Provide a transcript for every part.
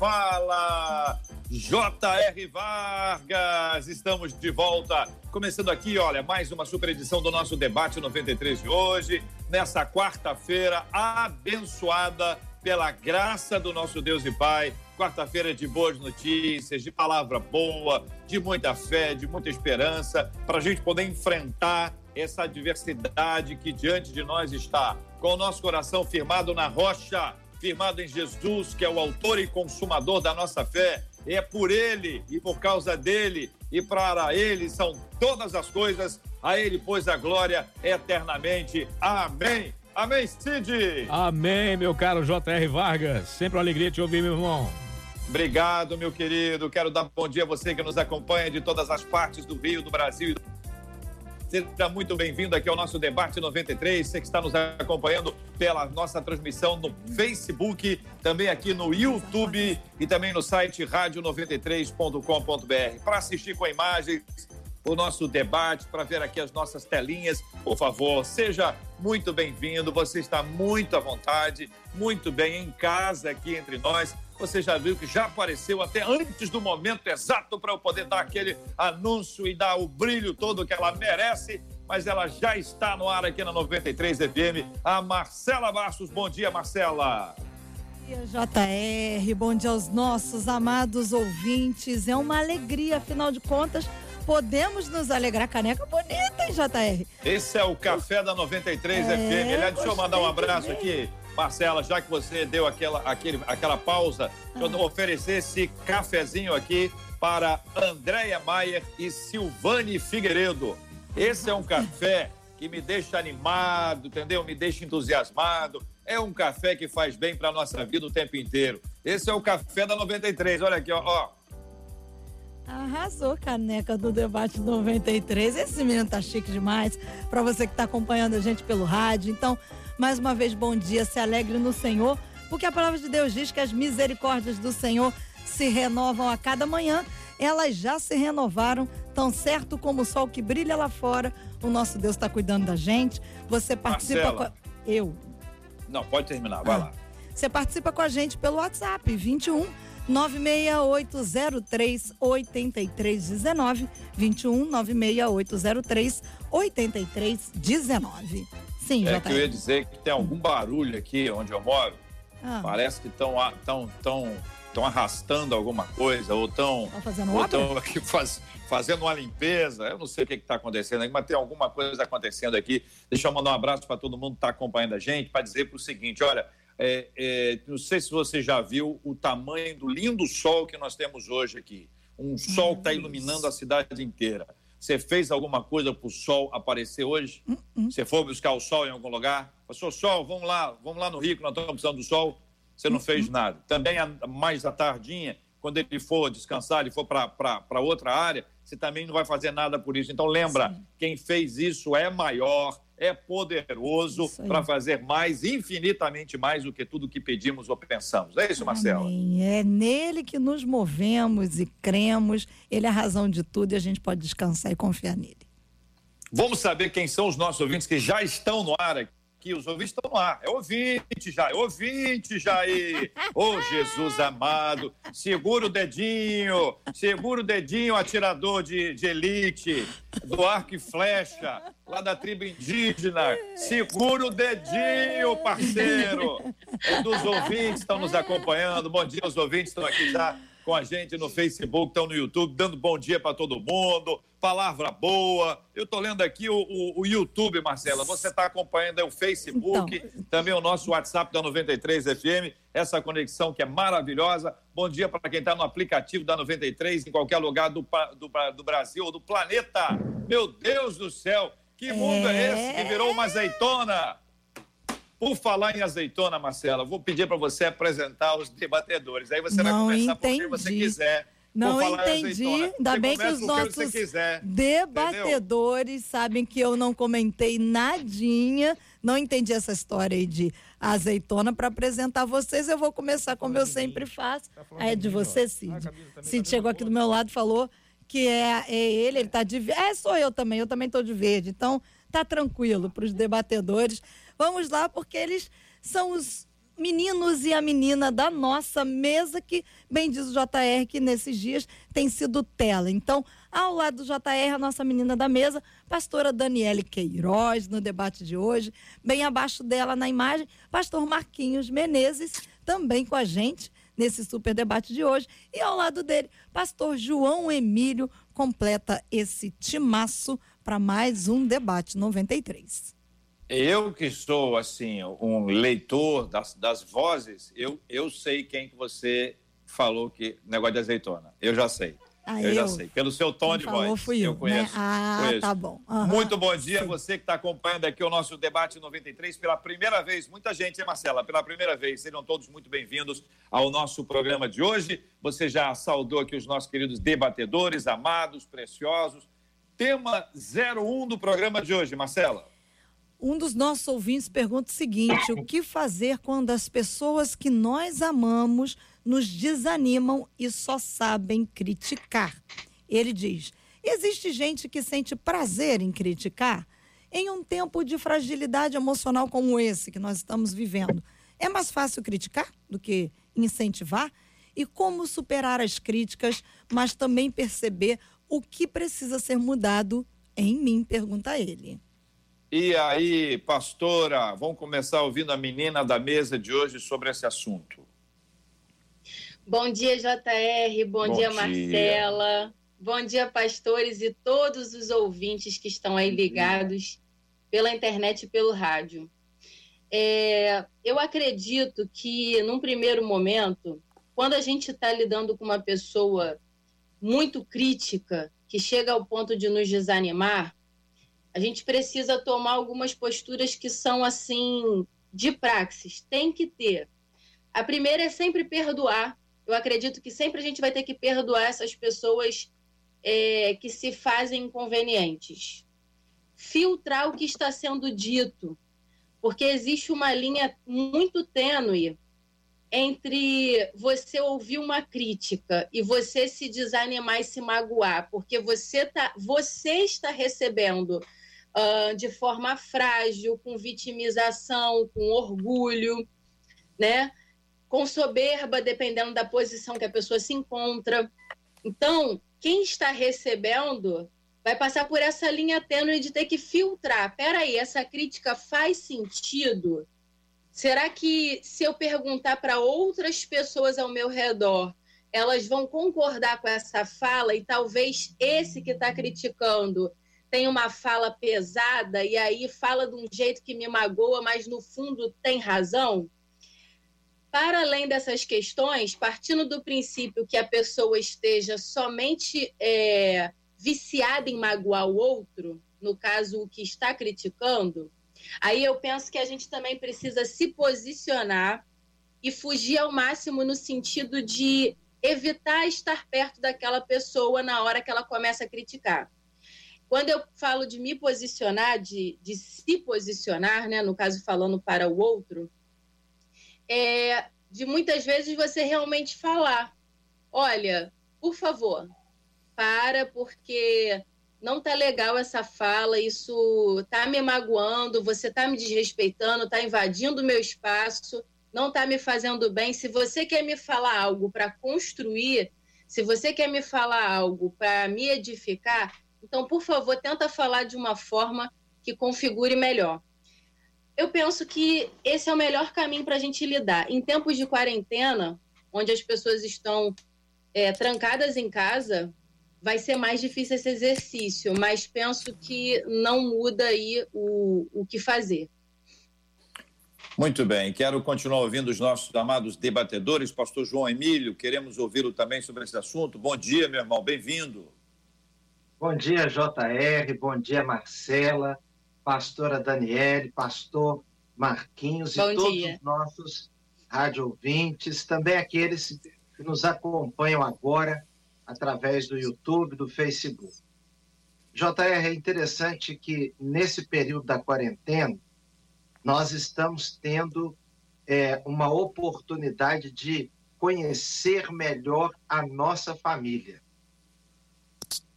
fala J.R. Vargas. Estamos de volta. Começando aqui, olha, mais uma super edição do nosso debate 93 de hoje, nessa quarta-feira abençoada pela graça do nosso Deus e Pai. Quarta-feira de boas notícias, de palavra boa, de muita fé, de muita esperança, para a gente poder enfrentar essa adversidade que diante de nós está, com o nosso coração firmado na rocha, firmado em Jesus, que é o autor e consumador da nossa fé é por ele e por causa dele e para ele são todas as coisas. A ele, pois, a glória eternamente. Amém. Amém, Cid. Amém, meu caro J.R. Vargas. Sempre uma alegria te ouvir, meu irmão. Obrigado, meu querido. Quero dar bom dia a você que nos acompanha de todas as partes do Rio, do Brasil e do Seja muito bem-vindo aqui ao nosso debate 93. Você que está nos acompanhando pela nossa transmissão no Facebook, também aqui no YouTube e também no site rádio93.com.br. Para assistir com imagens o nosso debate, para ver aqui as nossas telinhas, por favor, seja muito bem-vindo. Você está muito à vontade, muito bem em casa aqui entre nós você já viu que já apareceu até antes do momento exato para eu poder dar aquele anúncio e dar o brilho todo que ela merece. Mas ela já está no ar aqui na 93 FM. A Marcela Bastos. Bom dia, Marcela. Bom dia, JR. Bom dia aos nossos amados ouvintes. É uma alegria, afinal de contas, podemos nos alegrar. Caneca bonita, hein, JR? Esse é o Café da 93 é, FM. Aliás, deixa eu mandar um abraço aqui Marcela, já que você deu aquela, aquele, aquela pausa, ah. eu oferecer esse cafezinho aqui para Andréia Maier e Silvane Figueiredo. Esse é um café que me deixa animado, entendeu? Me deixa entusiasmado. É um café que faz bem para nossa vida o tempo inteiro. Esse é o café da 93. Olha aqui, ó. ó. Arrasou, caneca do debate 93. Esse menino tá chique demais. Para você que está acompanhando a gente pelo rádio. Então, mais uma vez, bom dia, se alegre no Senhor, porque a palavra de Deus diz que as misericórdias do Senhor se renovam a cada manhã. Elas já se renovaram, tão certo como o sol que brilha lá fora. O nosso Deus está cuidando da gente. Você participa com a... Eu. Não, pode terminar, vai ah. lá. Você participa com a gente pelo WhatsApp, 21 96803 8319 21 96803 8319. Sim, é que eu ia dizer que tem algum barulho aqui onde eu moro. Ah. Parece que estão tão, tão, tão arrastando alguma coisa, ou estão aqui faz, fazendo uma limpeza. Eu não sei o que está acontecendo aqui, mas tem alguma coisa acontecendo aqui. Deixa eu mandar um abraço para todo mundo que está acompanhando a gente, para dizer para o seguinte: olha, é, é, não sei se você já viu o tamanho do lindo sol que nós temos hoje aqui. Um sol que está iluminando a cidade inteira. Você fez alguma coisa para o sol aparecer hoje? Uh -uh. Você foi buscar o sol em algum lugar? Passou sol, vamos lá, vamos lá no Rio, que nós estamos precisando do sol. Você não uh fez nada. Também, mais à tardinha, quando ele for descansar, ele for para outra área, você também não vai fazer nada por isso. Então, lembra, Sim. quem fez isso é maior, é poderoso para fazer mais, infinitamente mais do que tudo que pedimos ou pensamos. É isso, Marcelo? É nele que nos movemos e cremos. Ele é a razão de tudo e a gente pode descansar e confiar nele. Vamos saber quem são os nossos ouvintes que já estão no ar aqui que os ouvintes estão lá. É ouvinte, já, é ouvinte, Jair. Ô, oh, Jesus amado, segura o dedinho, segura o dedinho, atirador de, de elite, do arco e flecha, lá da tribo indígena. Segura o dedinho, parceiro. É dos ouvintes estão nos acompanhando. Bom dia, os ouvintes estão aqui já com a gente no Facebook, estão no YouTube, dando bom dia para todo mundo, palavra boa. Eu estou lendo aqui o, o, o, YouTube, Marcela. Você está acompanhando o Facebook, então... também o nosso WhatsApp da 93 FM, essa conexão que é maravilhosa. Bom dia para quem está no aplicativo da 93, em qualquer lugar do, do, do Brasil ou do planeta. Meu Deus do céu, que mundo é, é esse que virou uma azeitona? Por falar em azeitona, Marcela, vou pedir para você apresentar os debatedores. Aí você Não vai começar entendi. por quem você quiser. Não entendi. Ainda bem que os nossos quiser, debatedores entendeu? sabem que eu não comentei nadinha. Não entendi essa história aí de azeitona para apresentar vocês. Eu vou começar como eu sempre faço. Tá é de você, Cid. Ah, Cid tá chegou aqui do meu lado e falou que é, é ele, ele tá de verde. É, sou eu também, eu também tô de verde. Então, tá tranquilo para os debatedores. Vamos lá, porque eles são os meninos e a menina da nossa mesa, que, bem diz o JR, que nesses dias tem sido tela. Então, ao lado do JR, a nossa menina da mesa, pastora Daniele Queiroz, no debate de hoje. Bem abaixo dela na imagem, pastor Marquinhos Menezes, também com a gente nesse super debate de hoje. E ao lado dele, pastor João Emílio completa esse timaço para mais um debate 93. Eu que sou, assim, um leitor das, das vozes, eu, eu sei quem que você falou que negócio de azeitona. Eu já sei. Ah, eu, eu, já sei. Pelo seu tom de falou, voz. Fui eu, eu conheço. Né? Ah, conheço. tá bom. Uhum. Muito bom dia, Sim. você que está acompanhando aqui o nosso debate 93 pela primeira vez. Muita gente, hein, Marcela? Pela primeira vez. Sejam todos muito bem-vindos ao nosso programa de hoje. Você já saudou aqui os nossos queridos debatedores, amados, preciosos. Tema 01 do programa de hoje, Marcela. Um dos nossos ouvintes pergunta o seguinte: o que fazer quando as pessoas que nós amamos nos desanimam e só sabem criticar? Ele diz: existe gente que sente prazer em criticar? Em um tempo de fragilidade emocional como esse que nós estamos vivendo, é mais fácil criticar do que incentivar? E como superar as críticas, mas também perceber o que precisa ser mudado em mim? Pergunta ele. E aí, pastora, vamos começar ouvindo a menina da mesa de hoje sobre esse assunto. Bom dia, JR. Bom, Bom dia, dia, Marcela. Bom dia, pastores e todos os ouvintes que estão aí ligados pela internet e pelo rádio. É, eu acredito que, num primeiro momento, quando a gente está lidando com uma pessoa muito crítica, que chega ao ponto de nos desanimar, a gente precisa tomar algumas posturas que são assim de praxis, tem que ter. A primeira é sempre perdoar. Eu acredito que sempre a gente vai ter que perdoar essas pessoas é, que se fazem inconvenientes. Filtrar o que está sendo dito, porque existe uma linha muito tênue entre você ouvir uma crítica e você se desanimar e se magoar, porque você, tá, você está recebendo uh, de forma frágil, com vitimização, com orgulho, né? com soberba, dependendo da posição que a pessoa se encontra. Então, quem está recebendo vai passar por essa linha tênue de ter que filtrar. Peraí, essa crítica faz sentido? Será que se eu perguntar para outras pessoas ao meu redor, elas vão concordar com essa fala e talvez esse que está criticando tem uma fala pesada e aí fala de um jeito que me magoa, mas no fundo tem razão? Para além dessas questões, partindo do princípio que a pessoa esteja somente é, viciada em magoar o outro, no caso, o que está criticando, aí eu penso que a gente também precisa se posicionar e fugir ao máximo no sentido de evitar estar perto daquela pessoa na hora que ela começa a criticar. Quando eu falo de me posicionar, de, de se posicionar, né, no caso falando para o outro, é de muitas vezes você realmente falar: olha, por favor, para, porque não tá legal essa fala, isso tá me magoando, você tá me desrespeitando, tá invadindo o meu espaço, não tá me fazendo bem. Se você quer me falar algo para construir, se você quer me falar algo para me edificar, então, por favor, tenta falar de uma forma que configure melhor. Eu penso que esse é o melhor caminho para a gente lidar. Em tempos de quarentena, onde as pessoas estão é, trancadas em casa, vai ser mais difícil esse exercício, mas penso que não muda aí o, o que fazer. Muito bem, quero continuar ouvindo os nossos amados debatedores. Pastor João Emílio, queremos ouvi-lo também sobre esse assunto. Bom dia, meu irmão, bem-vindo. Bom dia, JR, bom dia, Marcela, pastora Daniele, pastor Marquinhos Bom e todos dia. os nossos rádio ouvintes, também aqueles que nos acompanham agora através do YouTube, do Facebook. JR, é interessante que nesse período da quarentena, nós estamos tendo é, uma oportunidade de conhecer melhor a nossa família.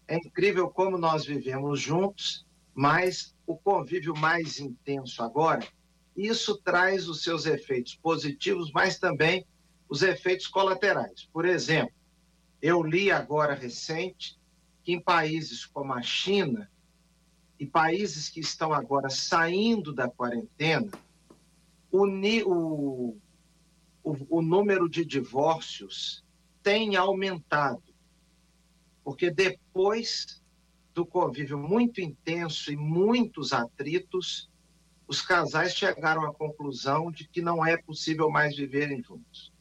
É incrível como nós vivemos juntos, mas o convívio mais intenso agora, isso traz os seus efeitos positivos, mas também os efeitos colaterais. Por exemplo, eu li agora recente que em países como a China e países que estão agora saindo da quarentena, o, o, o, número de divórcios tem aumentado. Porque depois do convívio muito intenso e muitos atritos, os casais chegaram à conclusão de que não é possível mais viverem juntos.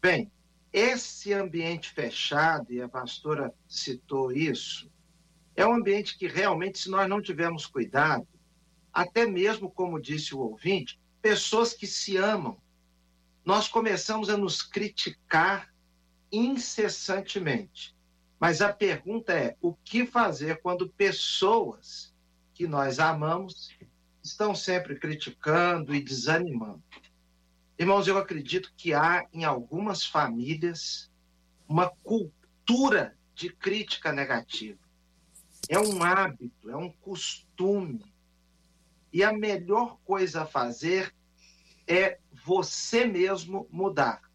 Bem, esse ambiente fechado, e a pastora citou isso, é um ambiente que realmente, se nós não tivermos cuidado, até mesmo, como disse o ouvinte, pessoas que se amam, nós começamos a nos criticar incessantemente. Mas a pergunta é: o que fazer quando pessoas que nós amamos estão sempre criticando e desanimando? Irmãos, eu acredito que há em algumas famílias uma cultura de crítica negativa. É um hábito, é um costume. E a melhor coisa a fazer é você mesmo mudar.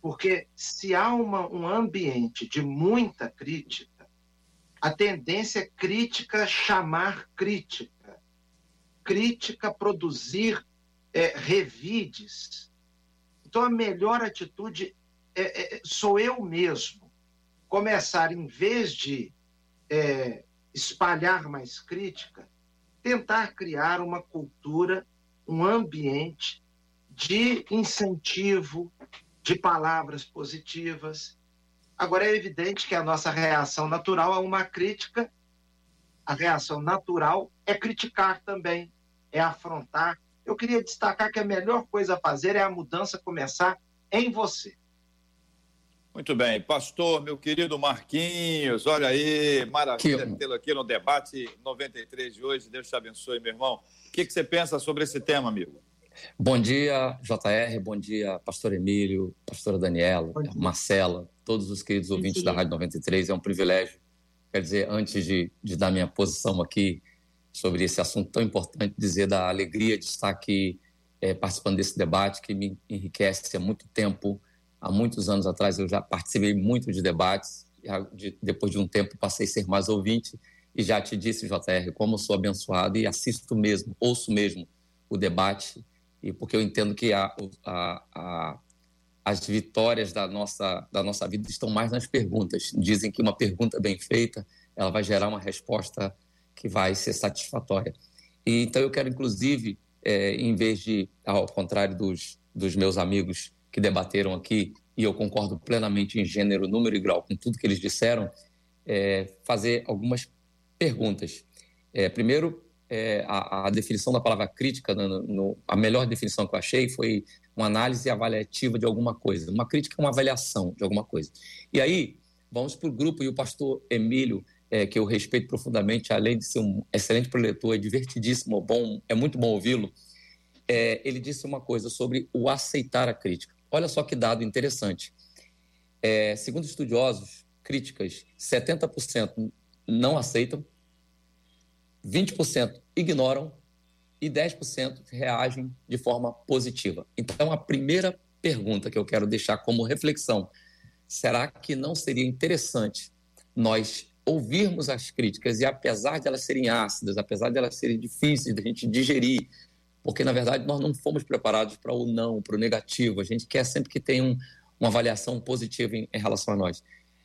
Porque se há uma, um ambiente de muita crítica, a tendência é crítica chamar crítica, crítica produzir é, revides. Então, a melhor atitude é, é, sou eu mesmo. Começar, em vez de é, espalhar mais crítica, tentar criar uma cultura, um ambiente de incentivo, de palavras positivas. Agora, é evidente que a nossa reação natural a uma crítica, a reação natural é criticar também, é afrontar, eu queria destacar que a melhor coisa a fazer é a mudança começar em você. Muito bem. Pastor, meu querido Marquinhos, olha aí, maravilha tê-lo aqui no debate 93 de hoje. Deus te abençoe, meu irmão. O que, que você pensa sobre esse tema, amigo? Bom dia, JR, bom dia, pastor Emílio, pastora Daniela, Marcela, todos os queridos ouvintes da Rádio 93. É um privilégio. Quer dizer, antes de, de dar minha posição aqui, sobre esse assunto tão importante, dizer da alegria de estar aqui é, participando desse debate que me enriquece há muito tempo. Há muitos anos atrás eu já participei muito de debates, de, depois de um tempo passei a ser mais ouvinte e já te disse, JR, como sou abençoado e assisto mesmo, ouço mesmo o debate, e porque eu entendo que a, a, a, as vitórias da nossa, da nossa vida estão mais nas perguntas. Dizem que uma pergunta bem feita ela vai gerar uma resposta que vai ser satisfatória. E, então eu quero, inclusive, é, em vez de, ao contrário dos, dos meus amigos que debateram aqui, e eu concordo plenamente em gênero, número e grau com tudo que eles disseram, é, fazer algumas perguntas. É, primeiro, é, a, a, definição da palavra crítica, no, no, a melhor definição que eu achei foi uma análise avaliativa de alguma coisa. Uma crítica é uma avaliação de alguma coisa. E aí, vamos para o grupo, e o pastor Emílio é, que eu respeito profundamente, além de ser um excelente preletor, é divertidíssimo, bom, é muito bom ouvi-lo. É, ele disse uma coisa sobre o aceitar a crítica. Olha só que dado interessante. É, segundo estudiosos, críticas, 70% não aceitam, 20% ignoram e 10% reagem de forma positiva. Então, a primeira pergunta que eu quero deixar como reflexão: será que não seria interessante nós ouvirmos as críticas e apesar de elas serem ácidas, apesar de elas serem difíceis de a gente digerir, porque na verdade nós não fomos preparados para o não, para o negativo. A gente quer sempre que tenha um, uma avaliação positiva em, em, relação a nós.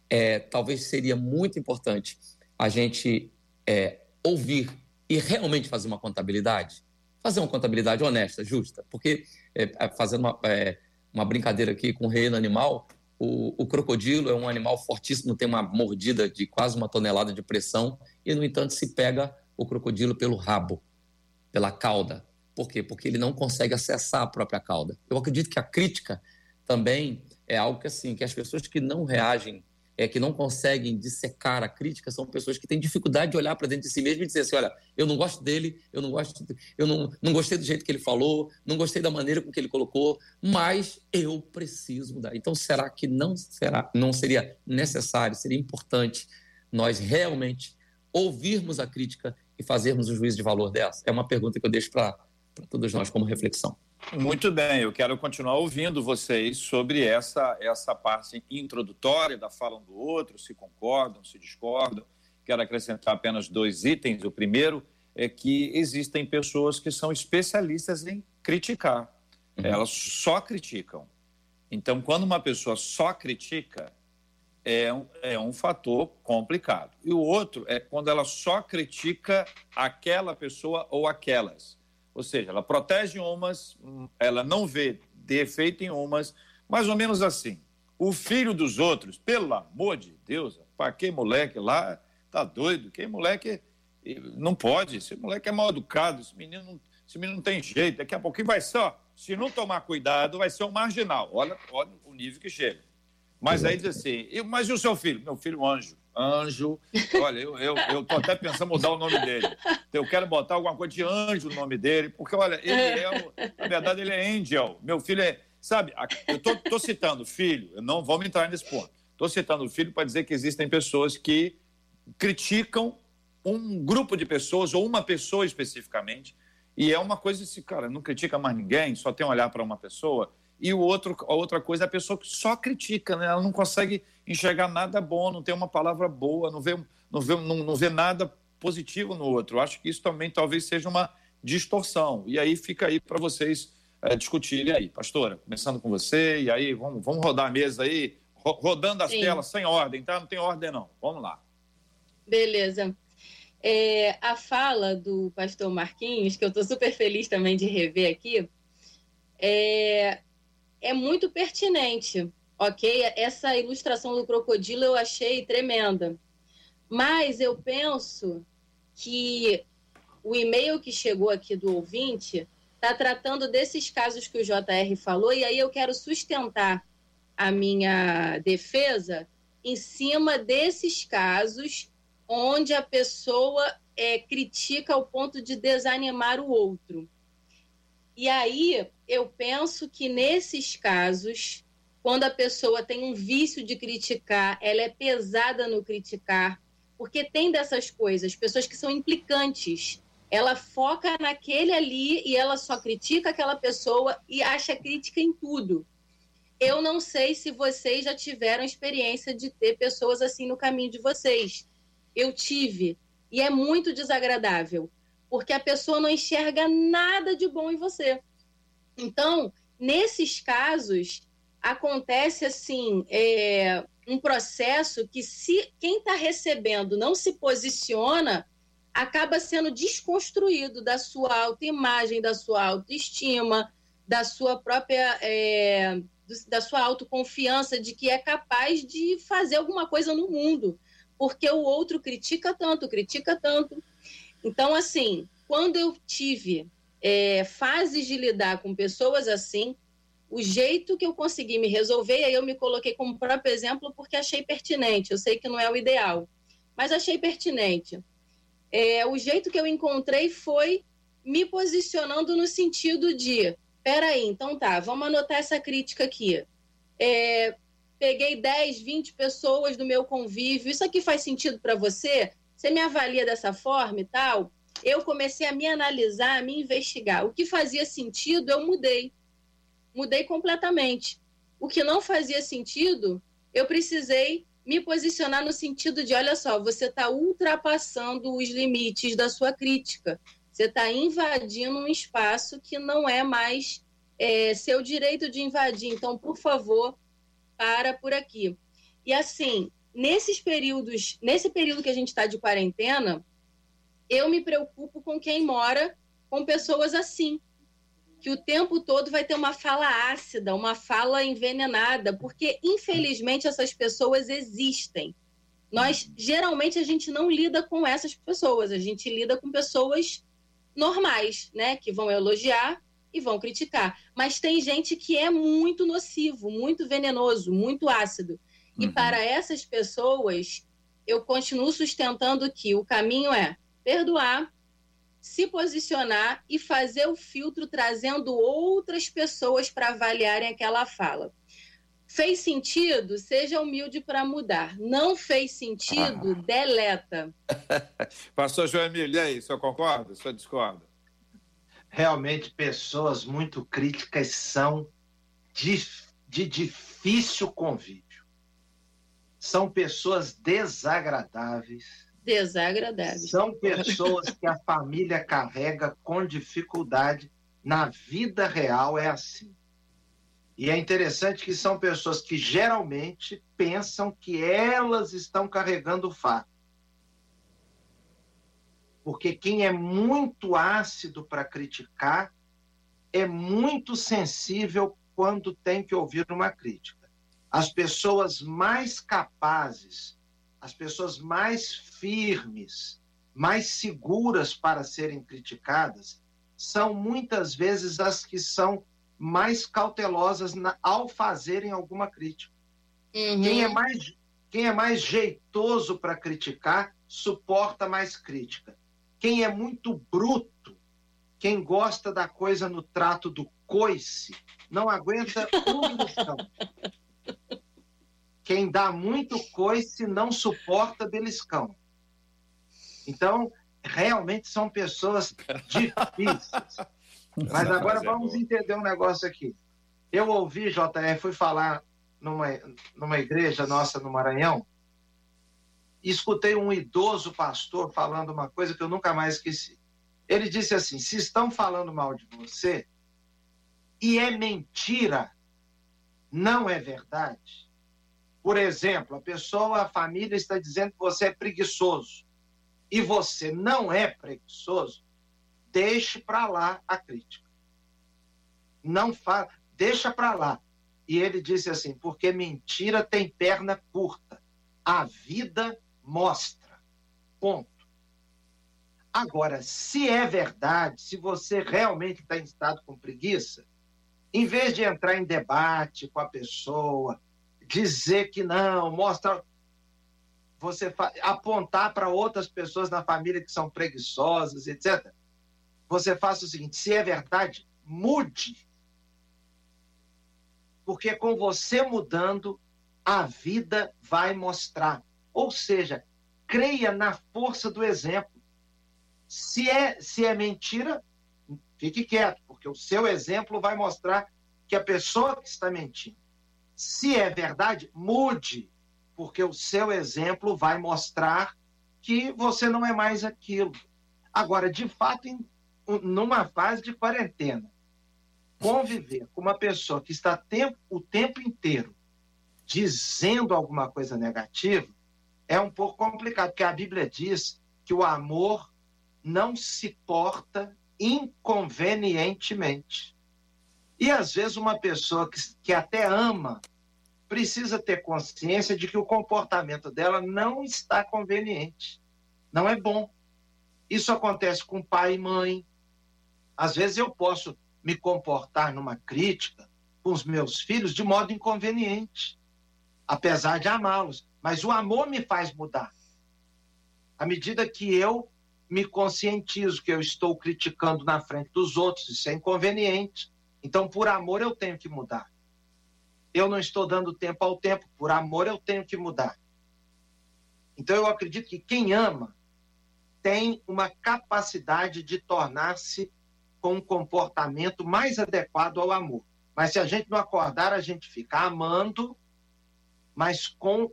É, talvez seria muito importante a gente é, ouvir e realmente fazer uma contabilidade, fazer uma contabilidade honesta, justa, porque é, fazendo uma, é, uma brincadeira aqui com o reino animal, o, o, crocodilo é um animal fortíssimo, tem uma mordida de quase uma tonelada de pressão, e, no entanto, se pega o crocodilo pelo rabo, pela cauda. Por quê? Porque ele não consegue acessar a própria cauda. Eu acredito que a crítica também é algo que assim, que as pessoas que não reagem é, que não conseguem dissecar a crítica são pessoas que têm dificuldade de olhar para dentro de si mesmo e dizer assim, olha, eu não gosto dele, eu não gosto, eu não, não gostei do jeito que ele falou, não gostei da maneira com que ele colocou, mas eu preciso mudar. Então, será que não será, não seria necessário, seria importante nós realmente ouvirmos a crítica e fazermos o juízo de valor dessa? É uma pergunta que eu deixo para todos nós como reflexão. Muito bem, eu quero continuar ouvindo vocês sobre essa, essa parte introdutória da fala um do outro, se concordam, se discordam. Quero acrescentar apenas dois itens. O primeiro é que existem pessoas que são especialistas em criticar. Uhum. Elas só criticam. Então, quando uma pessoa só critica, é um, é um fator complicado. E o outro é quando ela só critica aquela pessoa ou aquelas. Ou seja, ela protege umas, ela não vê defeito em umas, mais ou menos assim. O filho dos outros, pelo amor de Deus, para que moleque lá tá doido? Que moleque não pode, esse moleque é mal educado, esse menino, esse menino não tem jeito, daqui a pouquinho vai só, se não tomar cuidado, vai ser um marginal. Olha, olha o nível que chega. Mas aí diz assim, mas e o seu filho? Meu filho, um anjo. Anjo. Olha, eu, eu, eu tô até pensando em mudar o nome dele. Eu quero botar alguma coisa de anjo no nome dele, porque, olha, ele é, na verdade, ele é angel. Meu filho é, sabe, eu tô, tô citando filho, não vamos entrar nesse ponto. Estou citando filho para dizer que existem pessoas que criticam um grupo de pessoas ou uma pessoa especificamente, e é uma coisa assim, cara, não critica mais ninguém, só tem olhar para uma pessoa. E o outro, a outra coisa é a pessoa que só critica, né? ela não consegue enxergar nada bom, não tem uma palavra boa, não vê, não vê, não, não vê nada positivo no outro. Eu acho que isso também talvez seja uma distorção. E aí fica aí para vocês é, discutirem aí. Pastora, começando com você, e aí vamos, vamos rodar a mesa aí, rodando as Sim. telas sem ordem, tá? Não tem ordem não. Vamos lá. Beleza. É, a fala do pastor Marquinhos, que eu estou super feliz também de rever aqui, é, é muito pertinente, ok? Essa ilustração do crocodilo eu achei tremenda. Mas eu penso que o e-mail que chegou aqui do ouvinte está tratando desses casos que o JR falou, e aí eu quero sustentar a minha defesa em cima desses casos onde a pessoa é, critica ao ponto de desanimar o outro. E aí eu penso que nesses casos, quando a pessoa tem um vício de criticar, ela é pesada no criticar, porque tem dessas coisas, pessoas que são implicantes. Ela foca naquele ali e ela só critica aquela pessoa e acha crítica em tudo. Eu não sei se vocês já tiveram experiência de ter pessoas assim no caminho de vocês. Eu tive. E é muito desagradável, porque a pessoa não enxerga nada de bom em você. Então, nesses casos, acontece assim é, um processo que se quem está recebendo não se posiciona acaba sendo desconstruído da sua autoimagem, da sua autoestima, da sua própria é, da sua autoconfiança de que é capaz de fazer alguma coisa no mundo, porque o outro critica tanto, critica tanto. Então, assim, quando eu tive é, fases de lidar com pessoas assim, o jeito que eu consegui me resolver, aí eu me coloquei como próprio exemplo porque achei pertinente. Eu sei que não é o ideal, mas achei pertinente. É, o jeito que eu encontrei foi me posicionando no sentido de: peraí, então tá, vamos anotar essa crítica aqui. É, peguei 10, 20 pessoas do meu convívio, isso aqui faz sentido para você? Você me avalia dessa forma e tal? eu comecei a me analisar, a me investigar. O que fazia sentido, eu mudei. Mudei completamente. O que não fazia sentido, eu precisei me posicionar no sentido de: olha só, você está ultrapassando os limites da sua crítica. Você está invadindo um espaço que não é mais é, seu direito de invadir. Então, por favor, para por aqui. E assim, nesses períodos, nesse período que a gente está de quarentena, eu me preocupo com quem mora com pessoas assim, que o tempo todo vai ter uma fala ácida, uma fala envenenada, porque infelizmente essas pessoas existem. Nós geralmente a gente não lida com essas pessoas, a gente lida com pessoas normais, né? Que vão elogiar e vão criticar. Mas tem gente que é muito nocivo, muito venenoso, muito ácido. E uhum. para essas pessoas, eu continuo sustentando que o caminho é perdoar, se posicionar e fazer o filtro trazendo outras pessoas para avaliarem aquela fala. Fez sentido? Seja humilde para mudar. Não fez sentido? Ah. Deleta. Pastor Joemílio, e aí, o senhor concorda? O senhor discorda? Realmente, pessoas muito críticas são de, de difícil convívio são pessoas desagradáveis. Desagradáveis. São pessoas que a família carrega com dificuldade. Na vida real é assim. E é interessante que são pessoas que geralmente pensam que elas estão carregando o fato. Porque quem é muito ácido para criticar é muito sensível quando tem que ouvir uma crítica as pessoas mais capazes, as pessoas mais firmes, mais seguras para serem criticadas, são muitas vezes as que são mais cautelosas na, ao fazerem alguma crítica. Uhum. Quem, é mais, quem é mais jeitoso para criticar, suporta mais crítica. Quem é muito bruto, quem gosta da coisa no trato do coice, não aguenta um lição. Quem dá muito coice não suporta beliscão. Então, realmente são pessoas difíceis. Mas agora vamos entender um negócio aqui. Eu ouvi, JR, fui falar numa, numa igreja nossa no Maranhão, e escutei um idoso pastor falando uma coisa que eu nunca mais esqueci. Ele disse assim: se estão falando mal de você e é mentira, não é verdade, por exemplo, a pessoa, a família está dizendo que você é preguiçoso e você não é preguiçoso, deixe para lá a crítica. Não fa... deixa para lá. E ele disse assim: porque mentira tem perna curta. A vida mostra. Ponto. Agora, se é verdade, se você realmente está em estado com preguiça, em vez de entrar em debate com a pessoa, dizer que não, mostrar você apontar para outras pessoas na família que são preguiçosas, etc. Você faça o seguinte: se é verdade, mude. Porque com você mudando, a vida vai mostrar. Ou seja, creia na força do exemplo. Se é, se é mentira, fique quieto, porque o seu exemplo vai mostrar que a pessoa que está mentindo se é verdade, mude, porque o seu exemplo vai mostrar que você não é mais aquilo. Agora, de fato, em, numa fase de quarentena, conviver com uma pessoa que está tempo, o tempo inteiro dizendo alguma coisa negativa é um pouco complicado, porque a Bíblia diz que o amor não se porta inconvenientemente. E às vezes uma pessoa que, que até ama precisa ter consciência de que o comportamento dela não está conveniente, não é bom. Isso acontece com pai e mãe. Às vezes eu posso me comportar numa crítica com os meus filhos de modo inconveniente, apesar de amá-los, mas o amor me faz mudar. À medida que eu me conscientizo que eu estou criticando na frente dos outros, isso é inconveniente. Então, por amor, eu tenho que mudar. Eu não estou dando tempo ao tempo, por amor, eu tenho que mudar. Então, eu acredito que quem ama tem uma capacidade de tornar-se com um comportamento mais adequado ao amor. Mas se a gente não acordar, a gente fica amando, mas com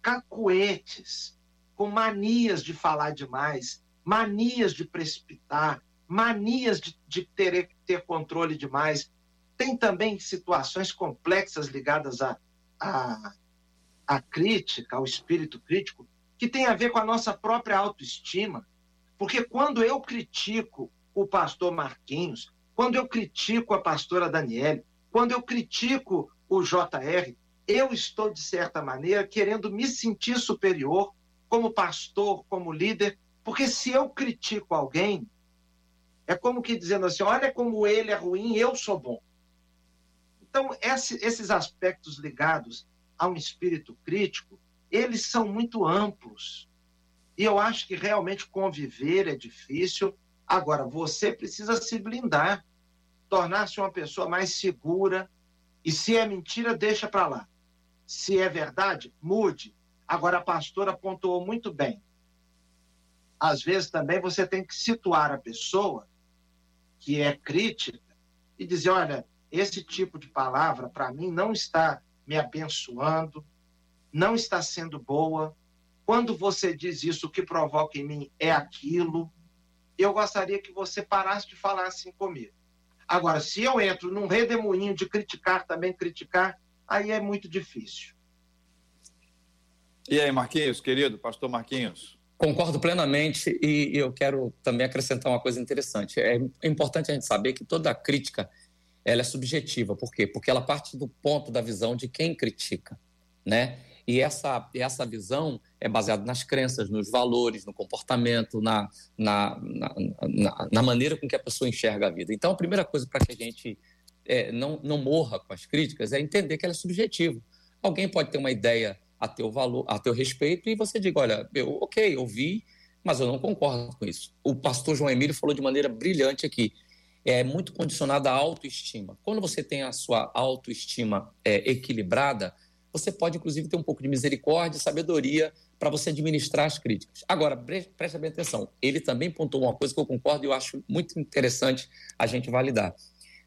cacuetes, com manias de falar demais, manias de precipitar, manias de, de ter, ter controle demais. Tem também situações complexas ligadas à a, a, a crítica, ao espírito crítico, que tem a ver com a nossa própria autoestima. Porque quando eu critico o pastor Marquinhos, quando eu critico a pastora Daniele, quando eu critico o JR, eu estou, de certa maneira, querendo me sentir superior como pastor, como líder, porque se eu critico alguém, É como que dizendo assim: olha como ele é ruim, eu sou bom. Então, esse, esses aspectos ligados a um espírito crítico, eles são muito amplos. E eu acho que realmente conviver é difícil. Agora, você precisa se blindar, tornar-se uma pessoa mais segura. E se é mentira, deixa para lá. Se é verdade, mude. Agora, a pastora pontuou muito bem. Às vezes também você tem que situar a pessoa que é crítica e dizer: olha, esse tipo de palavra, para mim, não está me abençoando, não está sendo boa. Quando você diz isso, o que provoca em mim é aquilo. Eu gostaria que você parasse de falar assim comigo. Agora, se eu entro num redemoinho de criticar, também criticar, aí é muito difícil. E aí, Marquinhos, querido, pastor Marquinhos? Concordo plenamente e eu quero também acrescentar uma coisa interessante. É importante a gente saber que toda crítica ela é subjetiva. Por quê? Porque ela parte do ponto da visão de quem critica, né? E essa, essa visão é baseada nas crenças, nos valores, no comportamento, na, na, na, na maneira com que a pessoa enxerga a vida. Então, a primeira coisa para que a gente é, não, não morra com as críticas é entender que ela é subjetiva. Alguém pode ter uma ideia a teu valor, a teu respeito, e você diga, olha, eu, ok, eu vi, mas eu não concordo com isso. O pastor João Emílio falou de maneira brilhante aqui é muito condicionada à autoestima. Quando você tem a sua autoestima é, equilibrada, você pode, inclusive, ter um pouco de misericórdia e sabedoria para você administrar as críticas. Agora, preste bem atenção, ele também pontuou uma coisa que eu concordo e eu acho muito interessante a gente validar.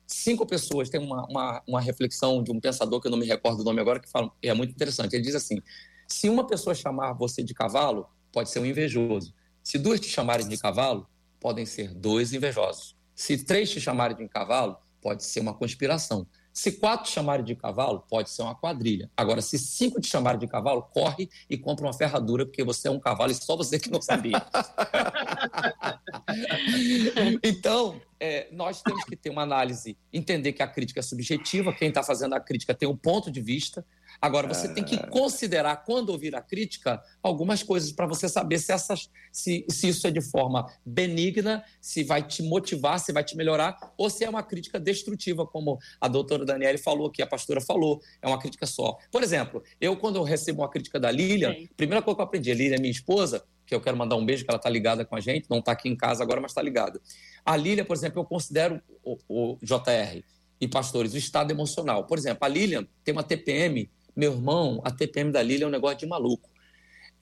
Cinco pessoas têm uma, uma, uma reflexão de um pensador que eu não me recordo o nome agora, que fala, é muito interessante. Ele diz assim: se uma pessoa chamar você de cavalo, pode ser um invejoso. Se duas te chamarem de cavalo, podem ser dois invejosos. Se três te chamarem de cavalo, pode ser uma conspiração. Se quatro chamarem de cavalo, pode ser uma quadrilha. Agora, se cinco te chamarem de cavalo, corre e compra uma ferradura, porque você é um cavalo e só você que não sabia. então, é, nós temos que ter uma análise, entender que a crítica é subjetiva, quem está fazendo a crítica tem um ponto de vista, Agora, você tem que considerar, quando ouvir a crítica, algumas coisas para você saber se, essas, se, se isso é de forma benigna, se vai te motivar, se vai te melhorar, ou se é uma crítica destrutiva, como a doutora Daniele falou, que a pastora falou, é uma crítica só. Por exemplo, eu, quando eu recebo uma crítica da Lilian, Sim. primeira coisa que eu aprendi, a Lilian é minha esposa, que eu quero mandar um beijo, que ela está ligada com a gente, não está aqui em casa agora, mas está ligada. A Lilian, por exemplo, eu considero o, o JR e pastores, o estado emocional. Por exemplo, a Lilian tem uma TPM meu irmão, a TPM da Lília é um negócio de maluco.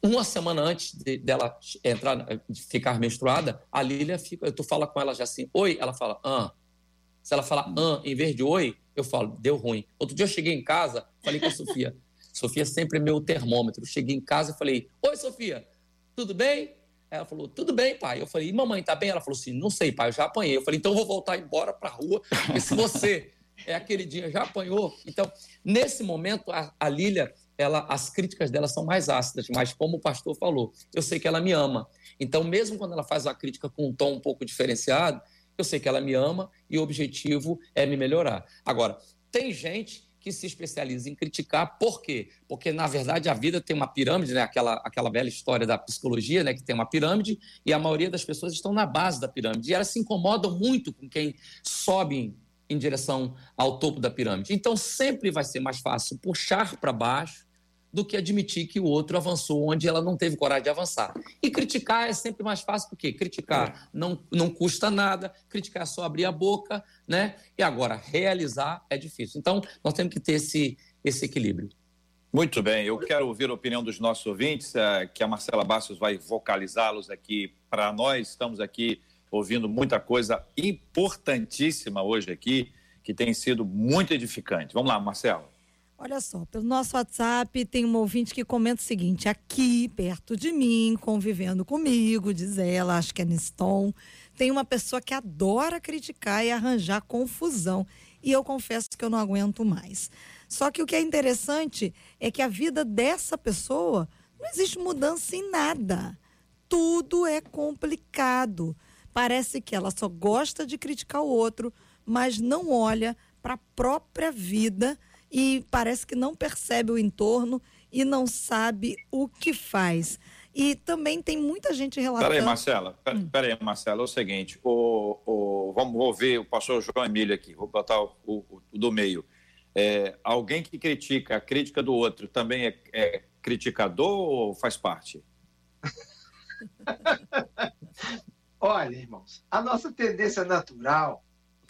Uma semana antes de, dela entrar, de ficar menstruada, a Lília fica, tô fala com ela já assim, oi, ela fala, ah. Se ela falar ah, em vez de oi, eu falo, deu ruim. Outro dia eu cheguei em casa, falei com a Sofia. Sofia sempre é meu termômetro. Cheguei em casa e falei, oi, Sofia, tudo bem? Ela falou, tudo bem, pai. Eu falei, e mamãe, tá bem? Ela falou assim, não sei, pai, eu já apanhei. Eu falei, então eu vou voltar embora pra rua, porque se você é aquele dia, já apanhou. Então, nesse momento, a, a Lília, ela, as críticas dela são mais ácidas, mas como o pastor falou, eu sei que ela me ama. Então, mesmo quando ela faz uma crítica com um tom um pouco diferenciado, eu sei que ela me ama e o objetivo é me melhorar. Agora, tem gente que se especializa em criticar, por quê? Porque, na verdade, a vida tem uma pirâmide, né? aquela, aquela velha história da psicologia, né? que tem uma pirâmide, e a maioria das pessoas estão na base da pirâmide. E elas se incomodam muito com quem sobe em direção ao topo da pirâmide. Então, sempre vai ser mais fácil puxar para baixo do que admitir que o outro avançou onde ela não teve coragem de avançar. E criticar é sempre mais fácil, porque criticar não, não custa nada, criticar é só abrir a boca, né? E agora, realizar é difícil. Então, nós temos que ter esse, esse equilíbrio. Muito bem, eu quero ouvir a opinião dos nossos ouvintes, eh, que a Marcela Bastos vai vocalizá-los aqui para nós. Estamos aqui ouvindo muita coisa importantíssima hoje aqui, que tem sido muito edificante. Vamos lá, Marcelo. Olha só, pelo nosso WhatsApp tem um ouvinte que comenta o seguinte: aqui, perto de mim, convivendo comigo, diz ela, acho que é Niston, tem uma pessoa que adora criticar e arranjar confusão. E eu confesso que eu não aguento mais. Só que o que é interessante é que a vida dessa pessoa não existe mudança em nada. Tudo é complicado. Parece que ela só gosta de criticar o outro, mas não olha para a própria vida e parece que não percebe o entorno e não sabe o que faz. E também tem muita gente relatando. Peraí, Marcela. Hum. Peraí, Marcela. É o seguinte: o, vamos vou ver o pastor João Emílio aqui, vou botar o, o, o do meio. É, alguém que critica a crítica do outro também é, é criticador ou faz parte? Olha, irmãos, a nossa tendência natural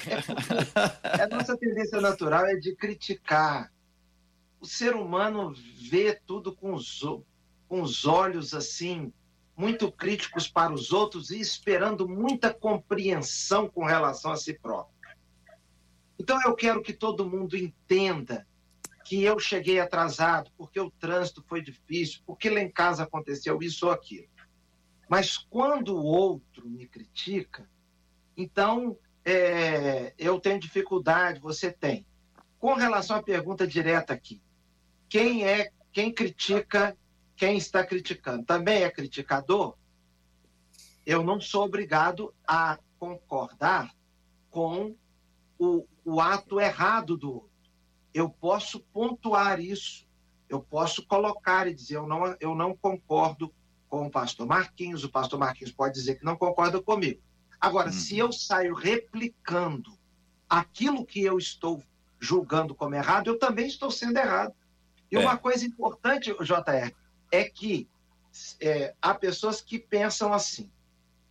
é, a nossa tendência natural é de criticar. O ser humano vê tudo com os, com os olhos assim muito críticos para os outros e esperando muita compreensão com relação a si próprio. Então eu quero que todo mundo entenda que eu cheguei atrasado porque o trânsito foi difícil, porque lá em casa aconteceu isso ou aquilo. Mas quando o outro me critica, então é, eu tenho dificuldade, você tem. Com relação à pergunta direta aqui, quem é quem critica quem está criticando? Também é criticador? Eu não sou obrigado a concordar com o, o ato errado do outro. Eu posso pontuar isso, eu posso colocar e dizer: eu não, eu não concordo com o pastor Marquinhos, o pastor Marquinhos pode dizer que não concorda comigo. Agora, hum. se eu saio replicando aquilo que eu estou julgando como errado, eu também estou sendo errado. E é. uma coisa importante, JR, é que é, há pessoas que pensam assim: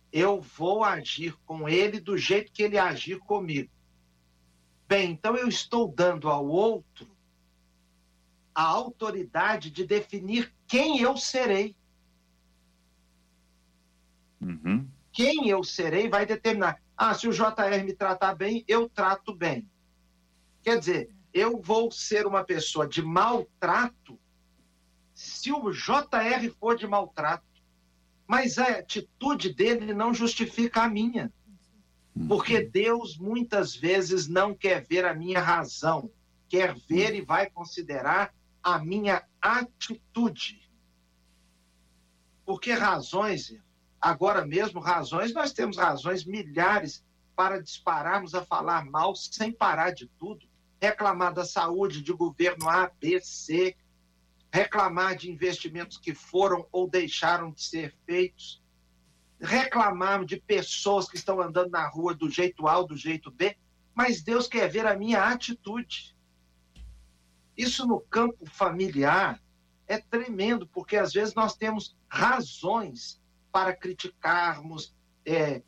eu vou agir com ele do jeito que ele agir comigo. Bem, então eu estou dando ao outro a autoridade de definir quem eu serei. Uhum. Quem eu serei vai determinar. Ah, se o JR me tratar bem, eu trato bem. Quer dizer, eu vou ser uma pessoa de maltrato se o JR for de maltrato, mas a atitude dele não justifica a minha. Uhum. Porque Deus muitas vezes não quer ver a minha razão, quer ver e vai considerar a minha atitude. Porque razões, agora mesmo, razões, nós temos razões milhares para dispararmos a falar mal sem parar de tudo, reclamar da saúde de governo A, B, C, reclamar de investimentos que foram ou deixaram de ser feitos, reclamar de pessoas que estão andando na rua do jeito A ou do jeito B, mas Deus quer ver a minha atitude. Isso no campo familiar é tremendo, porque às vezes nós temos razões para criticarmos, é,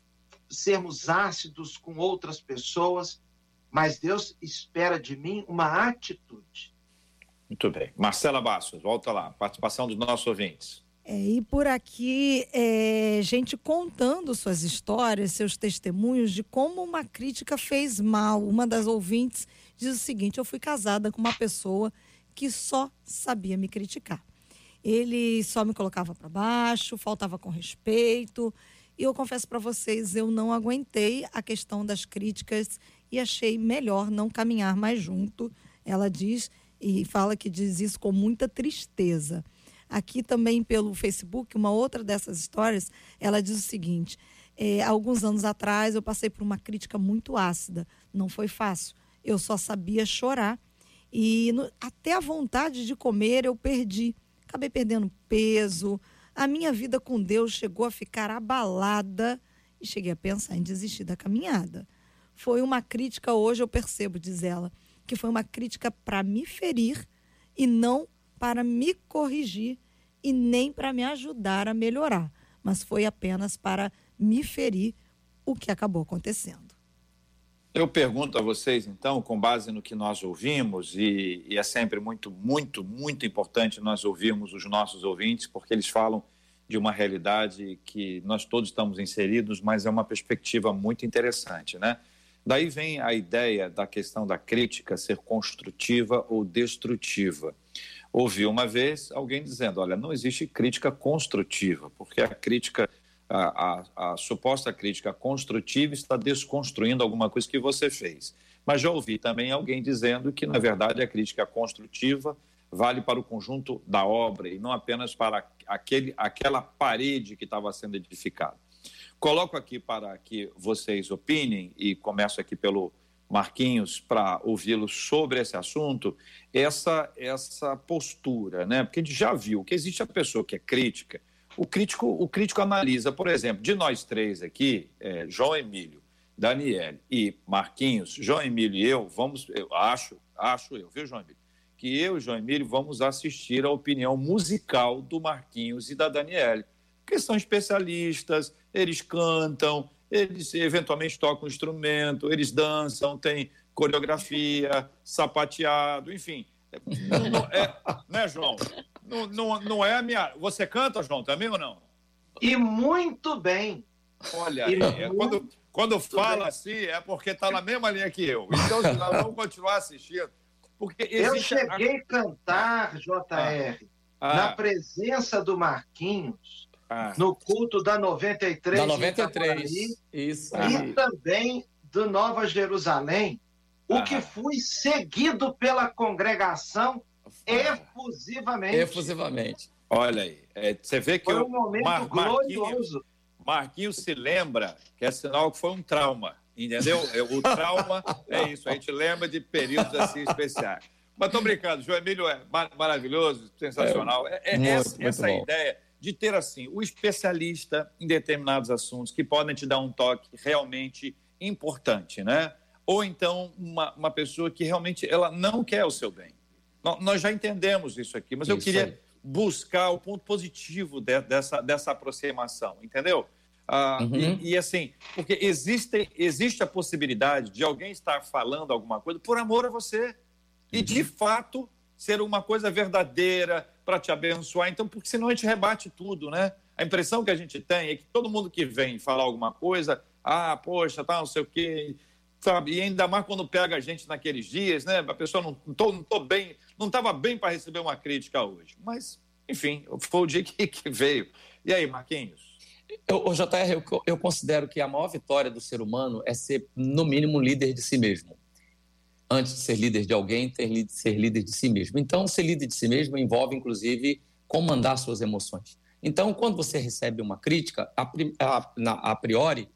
sermos ácidos com outras pessoas, mas Deus espera de mim uma atitude. Muito bem. Marcela Bastos, volta lá. Participação dos nossos ouvintes. É, e por aqui, é, gente contando suas histórias, seus testemunhos de como uma crítica fez mal. Uma das ouvintes diz o seguinte: Eu fui casada com uma pessoa que só sabia me criticar. Ele só me colocava para baixo, faltava com respeito. E eu confesso para vocês, eu não aguentei a questão das críticas e achei melhor não caminhar mais junto. Ela diz e fala que diz isso com muita tristeza. Aqui também pelo Facebook, uma outra dessas histórias, ela diz o seguinte: é, alguns anos atrás eu passei por uma crítica muito ácida, não foi fácil. Eu só sabia chorar e no, até a vontade de comer eu perdi. Acabei perdendo peso. A minha vida com Deus chegou a ficar abalada e cheguei a pensar em desistir da caminhada. Foi uma crítica, hoje eu percebo, diz ela que foi uma crítica para me ferir e não para me corrigir e nem para me ajudar a melhorar, mas foi apenas para me ferir o que acabou acontecendo. Eu pergunto a vocês, então, com base no que nós ouvimos, e, e, é sempre muito, muito, muito importante nós ouvirmos os nossos ouvintes, porque eles falam de uma realidade que nós todos estamos inseridos, mas é uma perspectiva muito interessante, né? Daí vem a ideia da questão da crítica ser construtiva ou destrutiva. Ouvi uma vez alguém dizendo: olha, não existe crítica construtiva, porque a crítica, a, a, a suposta crítica construtiva está desconstruindo alguma coisa que você fez. Mas já ouvi também alguém dizendo que, na verdade, a crítica construtiva vale para o conjunto da obra e não apenas para aquele, aquela parede que estava sendo edificada. Coloco aqui para que vocês opinem, e começo aqui pelo Marquinhos para ouvi-lo sobre esse assunto, essa, essa postura, né? Porque a gente já viu que existe a pessoa que é crítica, o crítico, o crítico analisa, por exemplo, de nós três aqui, é, João Emílio, Daniele e Marquinhos, João Emílio e eu, vamos, eu acho, acho eu, viu, João Emílio? Que eu e João Emílio vamos assistir a opinião musical do Marquinhos e da Daniele, porque são especialistas, eles cantam, eles eventualmente tocam instrumento, eles dançam, tem coreografia, sapateado, enfim. Não é, né, João? Não, não, não é a minha. Você canta, João, também ou não? E muito bem. Olha, é, quando, quando fala bem. assim, é porque está na mesma linha que eu. Então, vamos continuar assistindo. Porque eu cheguei a cantar, JR, ah. na ah. presença do Marquinhos, ah. no culto da 93. Da 93. Isso. E também do Nova Jerusalém, o que fui seguido pela congregação efusivamente. Efusivamente. Olha aí, é, você vê que foi um momento Mar glorioso. Marquinhos se lembra que é sinal que foi um trauma, entendeu? É, o trauma é isso, a gente lembra de períodos assim especiais. Mas tô brincando, João Emílio é maravilhoso, sensacional. É, é muito, essa, muito essa ideia de ter assim o especialista em determinados assuntos que podem te dar um toque realmente importante, né? Ou então uma, uma pessoa que realmente ela não quer o seu bem. Nós já entendemos isso aqui, mas isso eu queria aí. buscar o ponto positivo de, dessa, dessa aproximação, entendeu? Ah, uhum. e, e, assim, porque existe, existe a possibilidade de alguém estar falando alguma coisa por amor a você. E, de uhum. fato, ser uma coisa verdadeira para te abençoar. Então, porque senão a gente rebate tudo, né? A impressão que a gente tem é que todo mundo que vem falar alguma coisa, ah, poxa, tá, não sei o quê, sabe? E ainda mais quando pega a gente naqueles dias, né? A pessoa não, tô, não tô bem, não estava bem para receber uma crítica hoje. Mas, enfim, foi o dia que, que veio. E aí, Marquinhos? O JR, eu, eu considero que a maior vitória do ser humano é ser, no mínimo, líder de si mesmo. Antes de ser líder de alguém, ter ser líder de si mesmo. Então, ser líder de si mesmo envolve, inclusive, comandar suas emoções. Então, quando você recebe uma crítica, a, a, a priori,